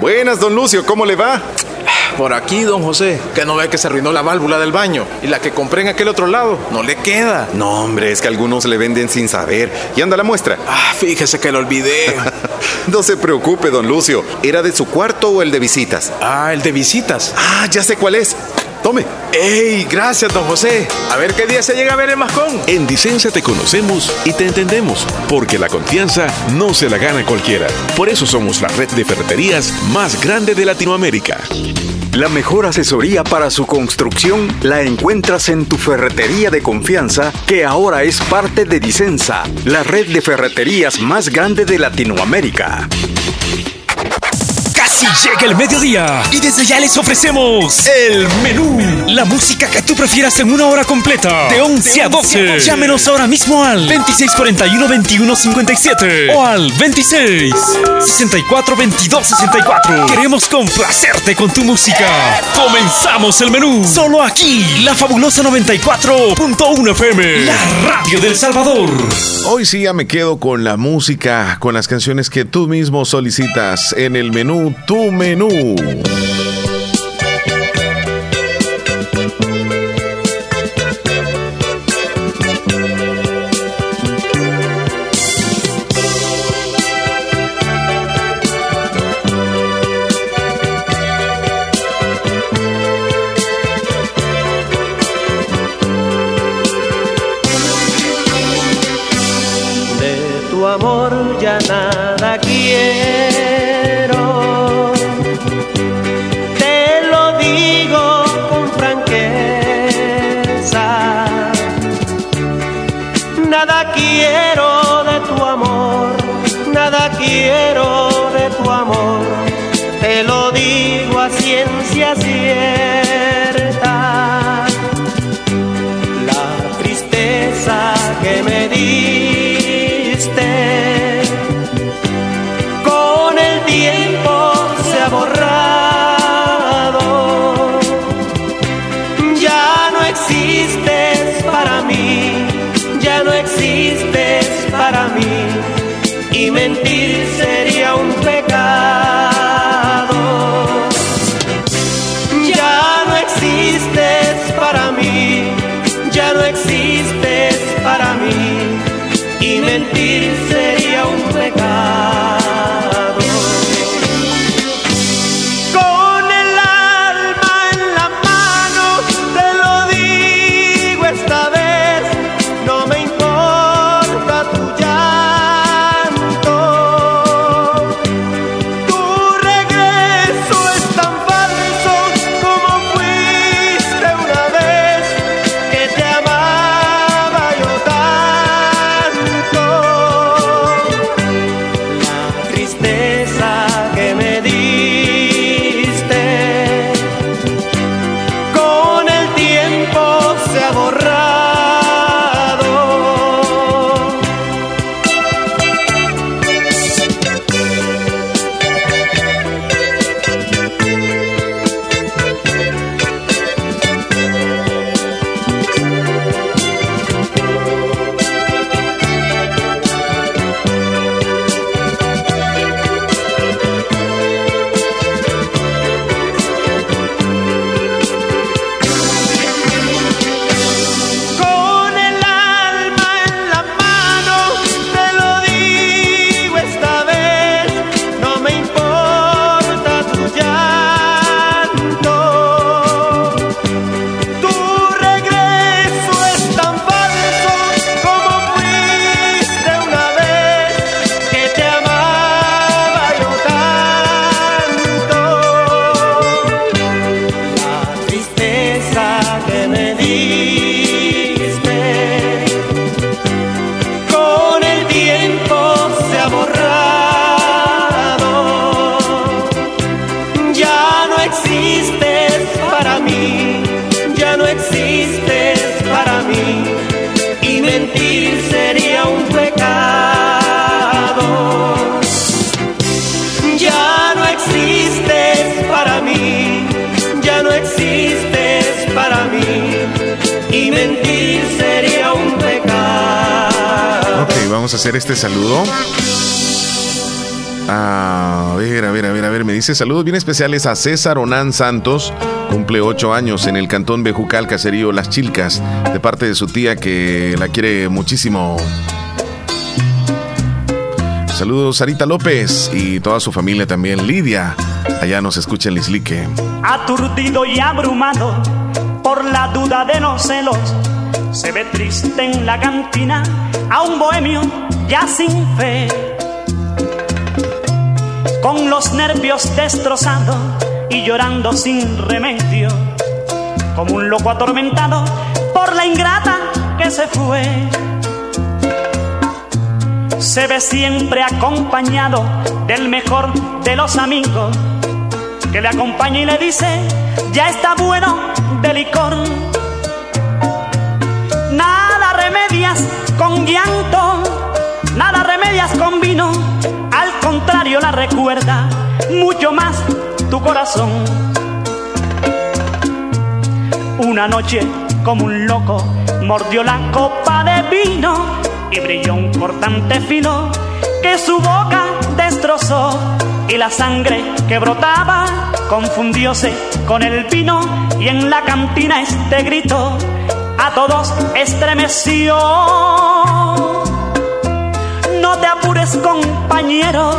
Buenas, don Lucio, ¿cómo le va? Por aquí, don José, que no ve que se arruinó la válvula del baño y la que compré en aquel otro lado no le queda. No, hombre, es que algunos le venden sin saber. ¿Y anda la muestra? Ah, fíjese que lo olvidé. no se preocupe, don Lucio. ¿Era de su cuarto o el de visitas? Ah, el de visitas. Ah, ya sé cuál es. Tome. ¡Ey! Gracias, don José. A ver qué día se llega a ver el mascón. En Dicenza te conocemos y te entendemos, porque la confianza no se la gana cualquiera. Por eso somos la red de ferreterías más grande de Latinoamérica. La mejor asesoría para su construcción la encuentras en tu ferretería de confianza, que ahora es parte de Dicenza, la red de ferreterías más grande de Latinoamérica. Casi llega el mediodía y desde ya les ofrecemos el menú. La música que tú prefieras en una hora completa, de 11 a 12. Llámenos ahora mismo al 2641-2157 o al 2664-2264. Queremos complacerte con tu música. Comenzamos el menú. Solo aquí, la fabulosa 94.1 FM, la radio del Salvador. Hoy sí ya me quedo con la música, con las canciones que tú mismo solicitas en el menú tu menú. Vamos a hacer este saludo. A ver, a ver, a ver, a ver, me dice saludos bien especiales a César Onán Santos, cumple ocho años en el cantón Bejucal, caserío Las Chilcas, de parte de su tía que la quiere muchísimo. Saludos Sarita López y toda su familia también, Lidia, allá nos escucha en Lislique. aturdido y abrumado por la duda de los celos. Se ve triste en la cantina a un bohemio ya sin fe. Con los nervios destrozados y llorando sin remedio. Como un loco atormentado por la ingrata que se fue. Se ve siempre acompañado del mejor de los amigos que le acompaña y le dice, ya está bueno de licor. Nada remedias con vino, al contrario la recuerda mucho más tu corazón. Una noche como un loco mordió la copa de vino y brilló un cortante filo que su boca destrozó y la sangre que brotaba confundióse con el vino y en la cantina este grito a todos estremeció. No te apures compañero,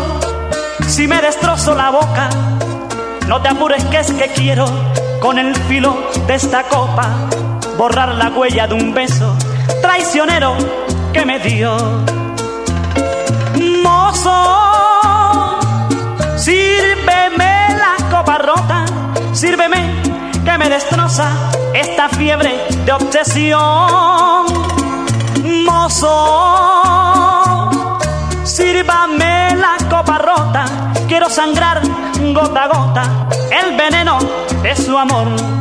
si me destrozo la boca, no te apures que es que quiero con el filo de esta copa borrar la huella de un beso traicionero que me dio. Mozo, sírveme la copa rota, sírveme que me destroza esta fiebre de obsesión. Mozo, sírvame la copa rota, quiero sangrar gota a gota el veneno de su amor.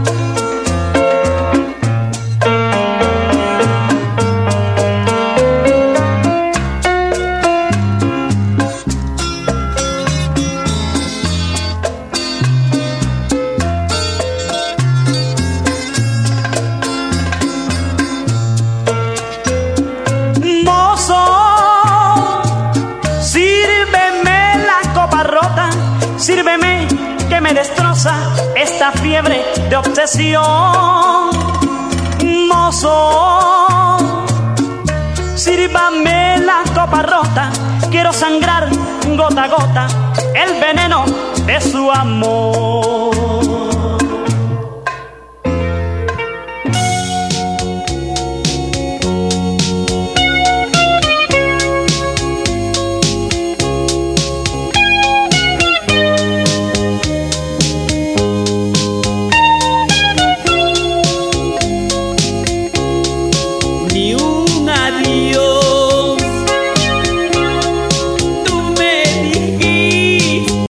Me destroza esta fiebre de obsesión. Mozo, sírvame la copa rota, quiero sangrar gota a gota el veneno de su amor.